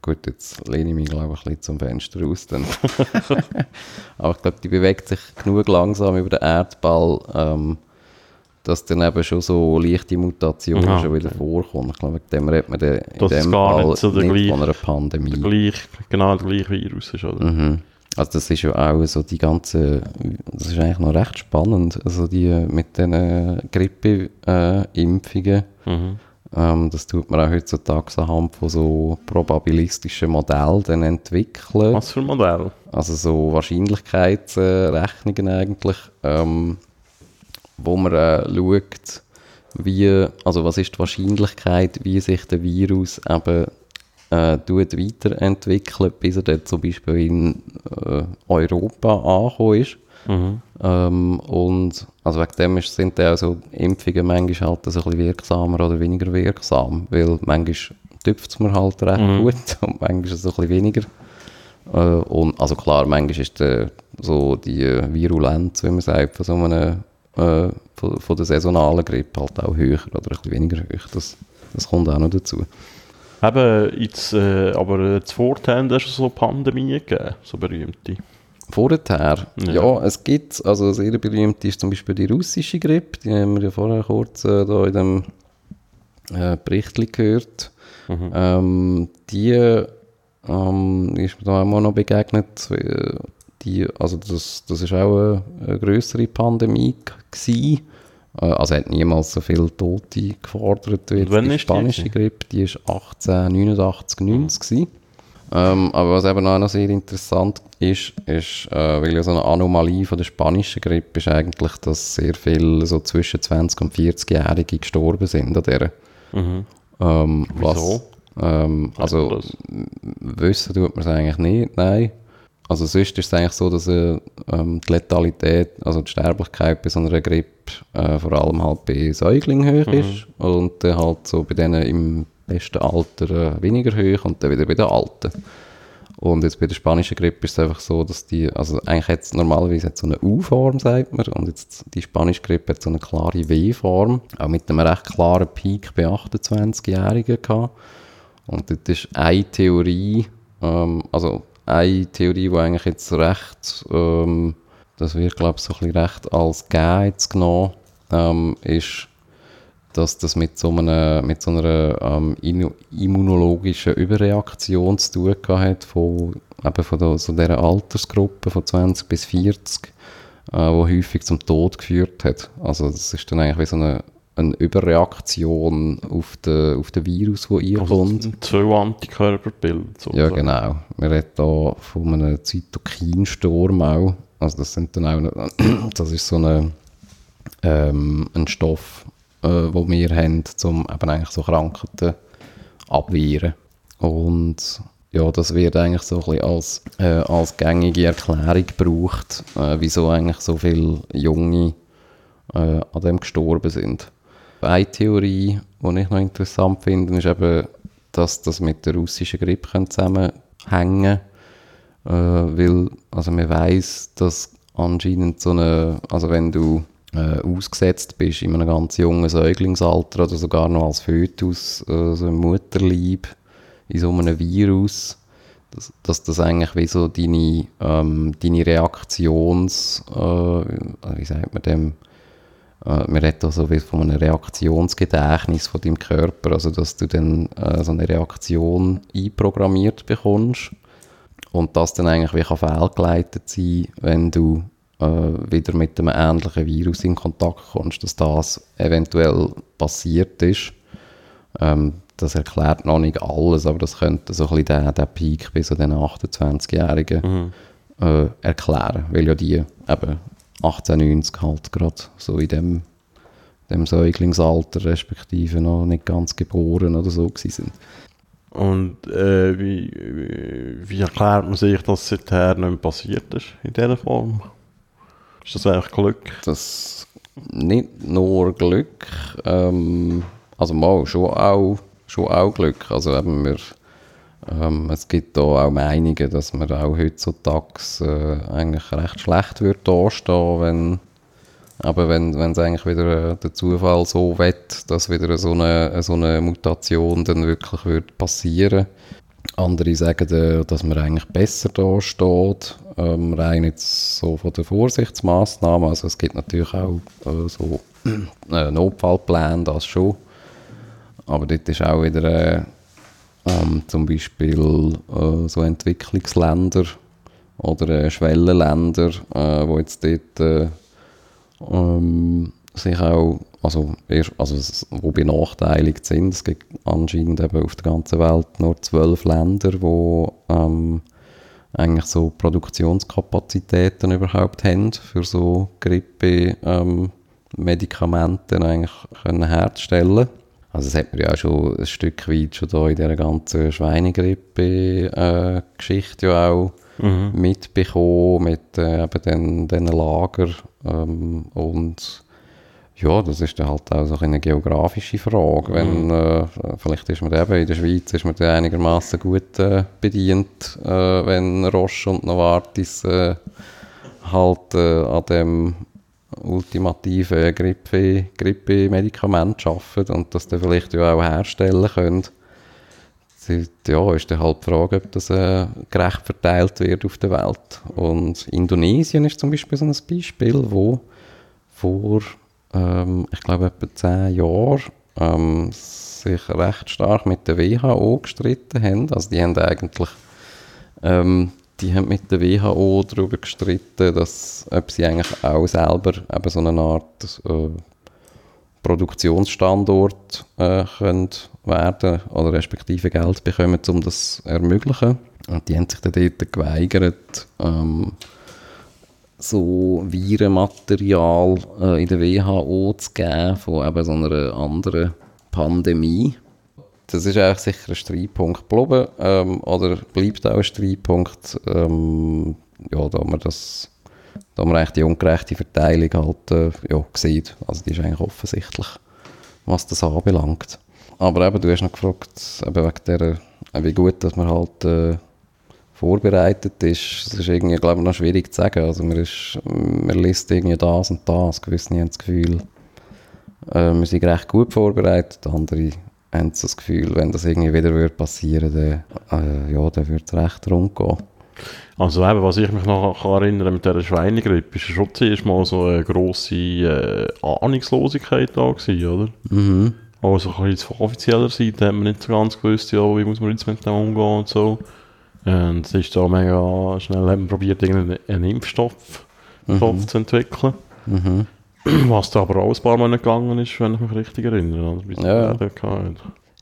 Speaker 3: gut, jetzt lehne ich mich glaube ich ein bisschen zum Fenster raus, dann. [LAUGHS] [LAUGHS] aber ich glaube, die bewegt sich genug langsam über den Erdball, ähm, dass dann eben schon so leichte Mutationen
Speaker 2: Aha,
Speaker 3: schon wieder vorkommen. Ich glaube, wegen dem redet man dann in
Speaker 2: Dass es
Speaker 3: dem
Speaker 2: gar
Speaker 3: Fall
Speaker 2: nicht so der
Speaker 3: nicht
Speaker 2: gleiche-
Speaker 3: von einer Pandemie.
Speaker 2: Der gleich, genau der gleiche Virus ist, oder?
Speaker 3: Mhm. Also das ist ja auch so die ganze, das ist eigentlich noch recht spannend, also die mit den Grippeimpfungen,
Speaker 2: Mhm.
Speaker 3: ähm, das tut man auch heutzutage anhand von so probabilistischen Modellen dann entwickeln.
Speaker 2: Was für ein Modell?
Speaker 3: Also so Wahrscheinlichkeitsrechnungen eigentlich, ähm, wo man äh, schaut, wie, also was ist die Wahrscheinlichkeit, wie sich der Virus eben äh, tut weiterentwickelt, bis er dann zum Beispiel in äh, Europa angekommen ist.
Speaker 2: Mhm.
Speaker 3: Ähm, und also wegen dem ist, sind dann auch so Impfungen manchmal halt so ein bisschen wirksamer oder weniger wirksam, weil manchmal tüpft es mir halt recht
Speaker 2: Mhm.
Speaker 3: gut [LAUGHS] und manchmal so ein bisschen weniger. Äh, und also klar, manchmal ist der, so die Virulenz, wie man sagt, von so einem äh, von, von der saisonalen Grippe halt auch höher oder ein bisschen weniger hoch. Das, das kommt auch noch dazu.
Speaker 2: Eben, jetzt, äh, aber äh, zuvor haben es schon so Pandemien gegeben, so berühmte.
Speaker 3: Vorher,
Speaker 2: Ja.
Speaker 3: ja. es gibt, also sehr berühmt ist zum Beispiel die russische Grippe, die haben wir ja vorher kurz äh, da in dem äh, Bericht gehört.
Speaker 2: Mhm.
Speaker 3: Ähm, die ähm, ist mir da auch mal noch begegnet. Die, also das, das ist auch eine, eine größere Pandemie gewesen. Äh, Also hat niemals so viele Tote gefordert wie die
Speaker 2: die
Speaker 3: spanische
Speaker 2: gewesen?
Speaker 3: Grippe. Die ist 1889, 90 gewesen. Ähm, aber was eben auch noch sehr interessant ist, ist, äh, weil ja so eine Anomalie von der spanischen Grippe ist eigentlich, dass sehr viele so zwischen 20 und 40-Jährige gestorben sind an der.
Speaker 2: Mhm.
Speaker 3: Ähm,
Speaker 2: Wieso?
Speaker 3: Was, ähm, also wissen tut man es eigentlich nicht, nein. Also sonst ist es eigentlich so, dass äh, ähm, die Letalität, also die Sterblichkeit bei so einer Grippe äh, vor allem halt bei Säuglingen hoch ist und dann halt so bei denen im besten Alter äh, weniger hoch und dann wieder bei den Alten. Und jetzt bei der spanischen Grippe ist es einfach so, dass die, also eigentlich hat es normalerweise hat so eine U-Form, sagt man, und jetzt die spanische Grippe hat so eine klare W-Form, auch mit einem recht klaren Peak bei 28-Jährigen gehabt. Und das ist eine Theorie, ähm, also eine Theorie, die eigentlich jetzt recht, ähm, das wird glaube ich so ein bisschen recht als gegeben genommen, ähm, ist, dass das mit so einer, mit so einer ähm, immunologischen Überreaktion zu tun hat von, eben von der, so dieser Altersgruppe von 20 bis 40, äh, wo häufig zum Tod geführt hat. Also das ist dann eigentlich wie so eine, eine Überreaktion auf den, auf den Virus, der
Speaker 2: Also
Speaker 3: reinkommt.
Speaker 2: zwei Antikörperbilder.
Speaker 3: Ja,
Speaker 2: sozusagen.
Speaker 3: genau. Wir reden hier von einem Zytokinsturm auch. Also das sind dann auch, noch- [CLEARS THROAT] das ist so eine, ähm, ein Stoff, äh, wo wir haben, um eben eigentlich so Krankheiten abwehren. Und ja, das wird eigentlich so ein bisschen als, äh, als gängige Erklärung gebraucht, äh, wieso eigentlich so viele Junge äh, an dem gestorben sind. Eine Theorie, die ich noch interessant finde, ist eben, dass das mit der russischen Grippe zusammenhängen. Äh, weil also man weiß, dass anscheinend so eine, also wenn du äh, ausgesetzt bist in einem ganz jungen Säuglingsalter oder sogar noch als Fötus, äh, so im Mutterleib, in so einem Virus, dass, dass das eigentlich wie so deine, ähm, deine Reaktions, äh, wie sagt man dem, man redet also wie von einem Reaktionsgedächtnis von deinem Körper, also dass du dann äh, so eine Reaktion einprogrammiert bekommst und das dann eigentlich wie kann fehlgeleitet sein, wenn du äh, wieder mit einem ähnlichen Virus in Kontakt kommst, dass das eventuell passiert ist. Ähm, das erklärt noch nicht alles, aber das könnte so ein bisschen den, Peak bei so den 28-Jährigen äh, erklären, weil ja die eben 1890 halt gerade so in dem, dem Säuglingsalter respektive noch nicht ganz geboren oder so sind.
Speaker 2: Und äh, wie, wie, wie erklärt man sich, dass seither nicht mehr passiert ist in dieser Form? Ist das eigentlich Glück?
Speaker 3: Das nicht nur Glück, ähm, also mal schon auch, schon auch Glück. Also eben wir, ähm, es gibt da auch Meinungen, dass man auch heutzutage äh, eigentlich recht schlecht wird dastehen, wenn aber wenn es eigentlich wieder äh, der Zufall so wett, dass wieder so eine, so eine Mutation dann wirklich wird passieren. Andere sagen, äh, dass man eigentlich besser da steht, ähm, rein jetzt so von der Vorsichtsmaßnahmen. Also es gibt natürlich auch äh, so äh, Notfallpläne, das schon. Aber dort ist auch wieder äh, ähm, zum Beispiel äh, so Entwicklungsländer, oder äh, Schwellenländer, äh, wo jetzt dort äh, ähm, sich auch, also, also wo benachteiligt sind. Es gibt anscheinend eben auf der ganzen Welt nur zwölf Länder, wo ähm, eigentlich so Produktionskapazitäten überhaupt haben, für so Grippe ähm, Medikamente eigentlich können herzustellen. Also das hat man ja auch schon ein Stück weit schon da in dieser ganzen Schweinegrippe-Geschichte ja auch mitbekommen mit äh, eben den, den Lager ähm, und ja, das ist dann halt auch so eine geografische Frage. Wenn, äh, vielleicht ist man eben in der Schweiz ist man einigermaßen gut äh, bedient, äh, wenn Roche und Novartis äh, halt äh, an dem ultimativen Grippe- Grippe-Medikament arbeiten und das dann vielleicht ja auch herstellen können. Ja, ist dann halt die Frage, ob das äh, gerecht verteilt wird auf der Welt. Und Indonesien ist zum Beispiel so ein Beispiel, wo vor, ähm, ich glaube, etwa zehn Jahren ähm, sich recht stark mit der WHO gestritten haben. Also die haben eigentlich ähm, die haben mit der WHO darüber gestritten, dass, ob sie eigentlich auch selber eben so eine Art äh, Produktionsstandort äh, können werden oder respektive Geld bekommen, um das zu ermöglichen. Und die haben sich dann dort geweigert, ähm, so Virenmaterial äh, in der WHO zu geben von eben so einer anderen Pandemie. Das ist eigentlich sicher ein Streitpunkt geblieben, ähm, oder bleibt auch ein Streitpunkt, ähm, ja, da man das, da man eigentlich die ungerechte Verteilung halt, äh, ja, sieht. Also die ist eigentlich offensichtlich, was das anbelangt. Aber eben, du hast noch gefragt, eben wegen der, äh, wie gut, dass man halt äh, vorbereitet ist. Das ist irgendwie, glaube ich, noch schwierig zu sagen. Also man, ist, man liest irgendwie das und das. Gewisse haben das Gefühl, äh, wir sind recht gut vorbereitet. Andere haben so das Gefühl, wenn das irgendwie wieder würde passieren dann, äh, ja, dann würde es recht rund gehen.
Speaker 2: Also eben, was ich mich noch kann erinnern mit dieser Schweinegrippe, ist schon zuerst mal so eine grosse äh, Ahnungslosigkeit da gewesen, oder?
Speaker 3: Mhm.
Speaker 2: Also ein bisschen von offizieller Seite hat man nicht so ganz gewusst, ja, wie muss man jetzt mit dem umgehen und so. Und es ist da mega schnell, hat man probiert, irgendeinen einen Impfstoff Stoff zu entwickeln.
Speaker 3: Mhm. [CLEARS THROAT]
Speaker 2: Was da aber auch ein paar Monate gegangen ist, wenn ich mich richtig erinnere.
Speaker 3: Ja.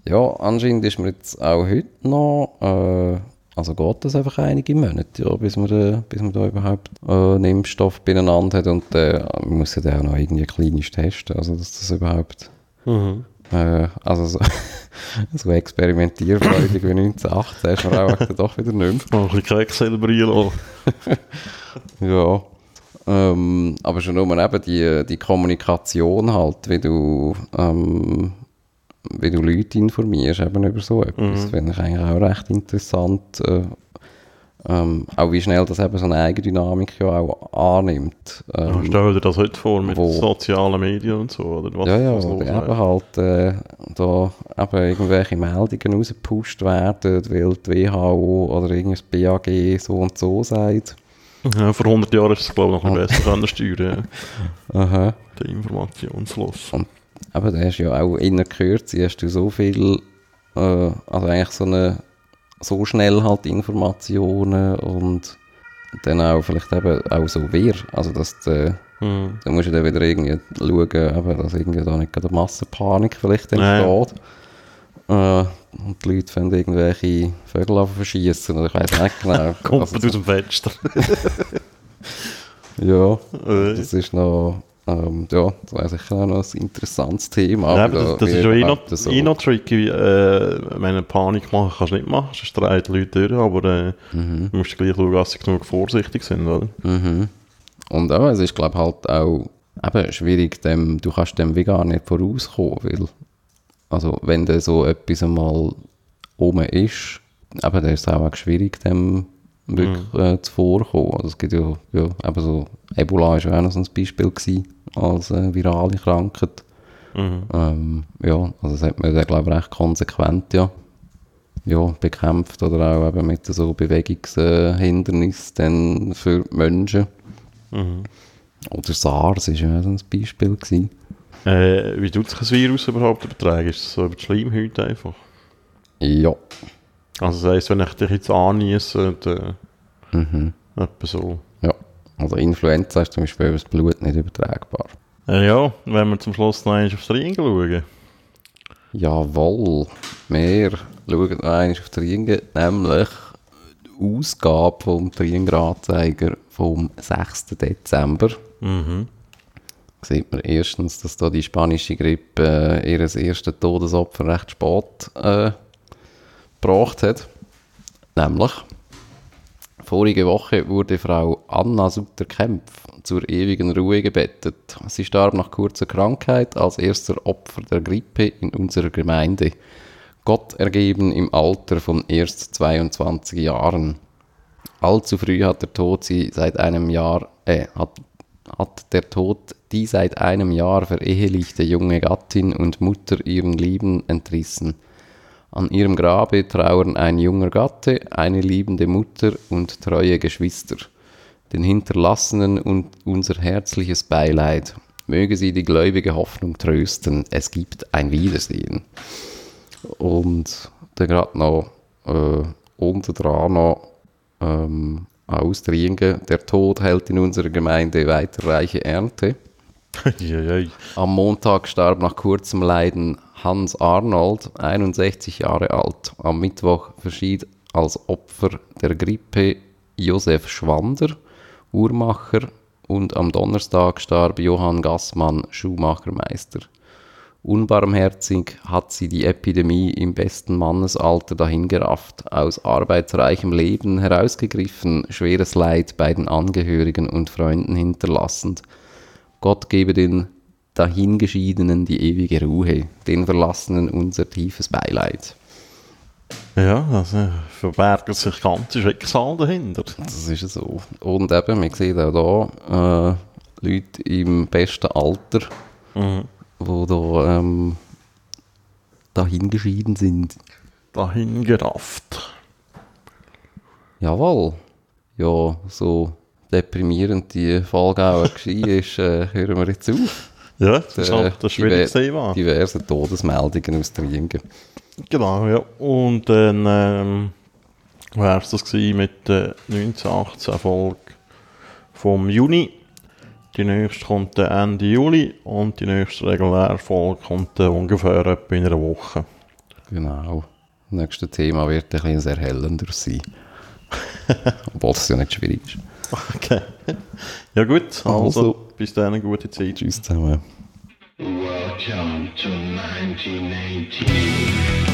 Speaker 3: Ja, anscheinend ist man jetzt auch heute noch, äh, also geht das einfach einige Monate, ja, bis man, äh, bis man da überhaupt äh, einen Impfstoff beieinander hat und äh, man muss ja dann auch noch irgendwie klinisch testen, also dass das überhaupt,
Speaker 2: Mhm.
Speaker 3: äh, also so, [LAUGHS] so experimentierfreudig wie 1918 [LAUGHS] ist man auch [LAUGHS] doch wieder nicht mehr.
Speaker 2: Mal ein bisschen Quecksilber reinlassen.
Speaker 3: Ja. Ähm, aber schon nur eben die, die Kommunikation halt, wie du, ähm, wie du Leute informierst eben über so etwas, finde ich eigentlich auch recht interessant. Äh, ähm, auch wie schnell das eben so eine Eigendynamik ja auch annimmt. Ähm,
Speaker 2: stell dir das heute vor mit
Speaker 3: wo-
Speaker 2: sozialen Medien und so, oder? Was,
Speaker 3: ja, ja,
Speaker 2: was los
Speaker 3: eben halt äh, da eben irgendwelche Meldungen rausgepusht werden, weil die WHO oder irgendein BAG so und so sagt.
Speaker 2: Ja, vor 100 Jahren ist es, glaube ich, noch ein bisschen besser können steuern,
Speaker 3: Aha.
Speaker 2: der Informationsfluss.
Speaker 3: Aber da hast du ja auch in der Kürze hast du so viel, äh, also eigentlich so eine, so schnell halt Informationen und dann auch vielleicht eben auch so wir, also dass du,
Speaker 2: Mhm.
Speaker 3: da musst du dann wieder irgendwie schauen, eben, dass irgendwie da nicht gerade eine Massenpanik vielleicht entsteht. Äh, und die Leute fangen irgendwelche Vögel an verschießen oder ich weiß nicht genau.
Speaker 2: Kommt [LAUGHS]
Speaker 3: Also,
Speaker 2: aus dem Fenster. [LAUGHS]
Speaker 3: ja,
Speaker 2: Äh,
Speaker 3: das ist noch, ähm, ja, das wäre sicher noch ein interessantes Thema.
Speaker 2: Ja,
Speaker 3: aber
Speaker 2: das, das ist ja eh noch,
Speaker 3: so-
Speaker 2: eh noch tricky. Äh, wenn Panik machen kannst du nicht machen, sonst drehen die Leute durch, aber äh,
Speaker 3: Mhm.
Speaker 2: du musst gleich schauen, dass sie genug vorsichtig sind, oder?
Speaker 3: Mhm. Und auch, es ist, glaube halt auch eben schwierig, dem, du kannst dem wie gar nicht vorauskommen, weil, also wenn da so etwas einmal oben ist, eben, dann ist es auch schwierig, dem wirklich äh, zu vorkommen. Also es gibt ja, ja eben so, Ebola war ja auch noch so ein Beispiel gewesen, als äh, virale Krankheit.
Speaker 2: Mhm.
Speaker 3: Ähm, ja, also das hat man dann, glaube ich, recht konsequent, ja, ja, bekämpft oder auch eben mit so Bewegungshindernissen dann für Menschen.
Speaker 2: Mhm.
Speaker 3: Oder SARS war ja auch so ein Beispiel. Gewesen.
Speaker 2: Äh, wie tut sich ein Virus überhaupt übertragen? Ist es so über die Schleimhäute einfach?
Speaker 3: Ja.
Speaker 2: Also das heisst, wenn ich dich jetzt anniese, dann
Speaker 3: Mhm.
Speaker 2: Etwa so.
Speaker 3: Ja. Also Influenza ist zum Beispiel über das Blut nicht übertragbar.
Speaker 2: Äh, ja, wenn wir zum Schluss noch einmal aufs Ring schauen.
Speaker 3: Jawohl. Wir schauen noch einmal auf die Ringe, nämlich die Ausgabe vom Tringer-Anzeiger vom 6. Dezember.
Speaker 2: Mhm.
Speaker 3: Sieht man erstens, dass da die spanische Grippe äh, ihr erstes Todesopfer recht spät äh, gebracht hat. Nämlich, vorige Woche wurde Frau Anna Sutter-Kempf zur ewigen Ruhe gebettet. Sie starb nach kurzer Krankheit als erster Opfer der Grippe in unserer Gemeinde. Gott ergeben im Alter von erst 22 Jahren. Allzu früh hat der Tod sie seit einem Jahr, äh, hat, hat der Tod die seit einem Jahr verehelichte junge Gattin und Mutter ihren Lieben entrissen. An ihrem Grabe trauern ein junger Gatte, eine liebende Mutter und treue Geschwister. Den Hinterlassenen und unser herzliches Beileid. Möge sie die gläubige Hoffnung trösten. Es gibt ein Wiedersehen. Und dann gerade noch äh, unten dran noch ähm, ausdringen. Der Tod hält in unserer Gemeinde weiter reiche Ernte. [LAUGHS] Am Montag starb nach kurzem Leiden Hans Arnold, 61 Jahre alt. Am Mittwoch verschied als Opfer der Grippe Josef Schwander, Uhrmacher, und am Donnerstag starb Johann Gassmann, Schuhmachermeister. Unbarmherzig hat sie die Epidemie im besten Mannesalter dahingerafft, aus arbeitsreichem Leben herausgegriffen, schweres Leid bei den Angehörigen und Freunden hinterlassend. Gott gebe den Dahingeschiedenen die ewige Ruhe, den Verlassenen unser tiefes Beileid.
Speaker 2: Ja, also verbergen sich ganze Schicksale dahinter.
Speaker 3: Das ist so. Und eben, man sieht auch hier äh, Leute im besten Alter,
Speaker 2: Mhm.
Speaker 3: Die da ähm, dahingeschieden sind.
Speaker 2: Dahingerafft.
Speaker 3: Jawohl. Ja, so deprimierend die Folge auch war, äh, hören wir jetzt auf.
Speaker 2: Ja, das ist
Speaker 3: Äh,
Speaker 2: halt das schwierigste
Speaker 3: diver-
Speaker 2: Thema.
Speaker 3: Diverse Todesmeldungen aus der Ringen.
Speaker 2: Genau, ja. Und dann ähm, wäre es das gewesen mit der 1918 Folge vom Juni. Die nächste kommt Ende Juli und die nächste reguläre Folge kommt dann ungefähr etwa in einer Woche.
Speaker 3: Genau. Das nächste Thema wird ein bisschen sehr erhellender sein. [LAUGHS] Obwohl es ja nicht schwierig ist.
Speaker 2: Okay. Ja gut, also,
Speaker 3: Also.
Speaker 2: bis dann eine gute Zeit.
Speaker 3: Tschüss zusammen.
Speaker 1: Welcome to 1918.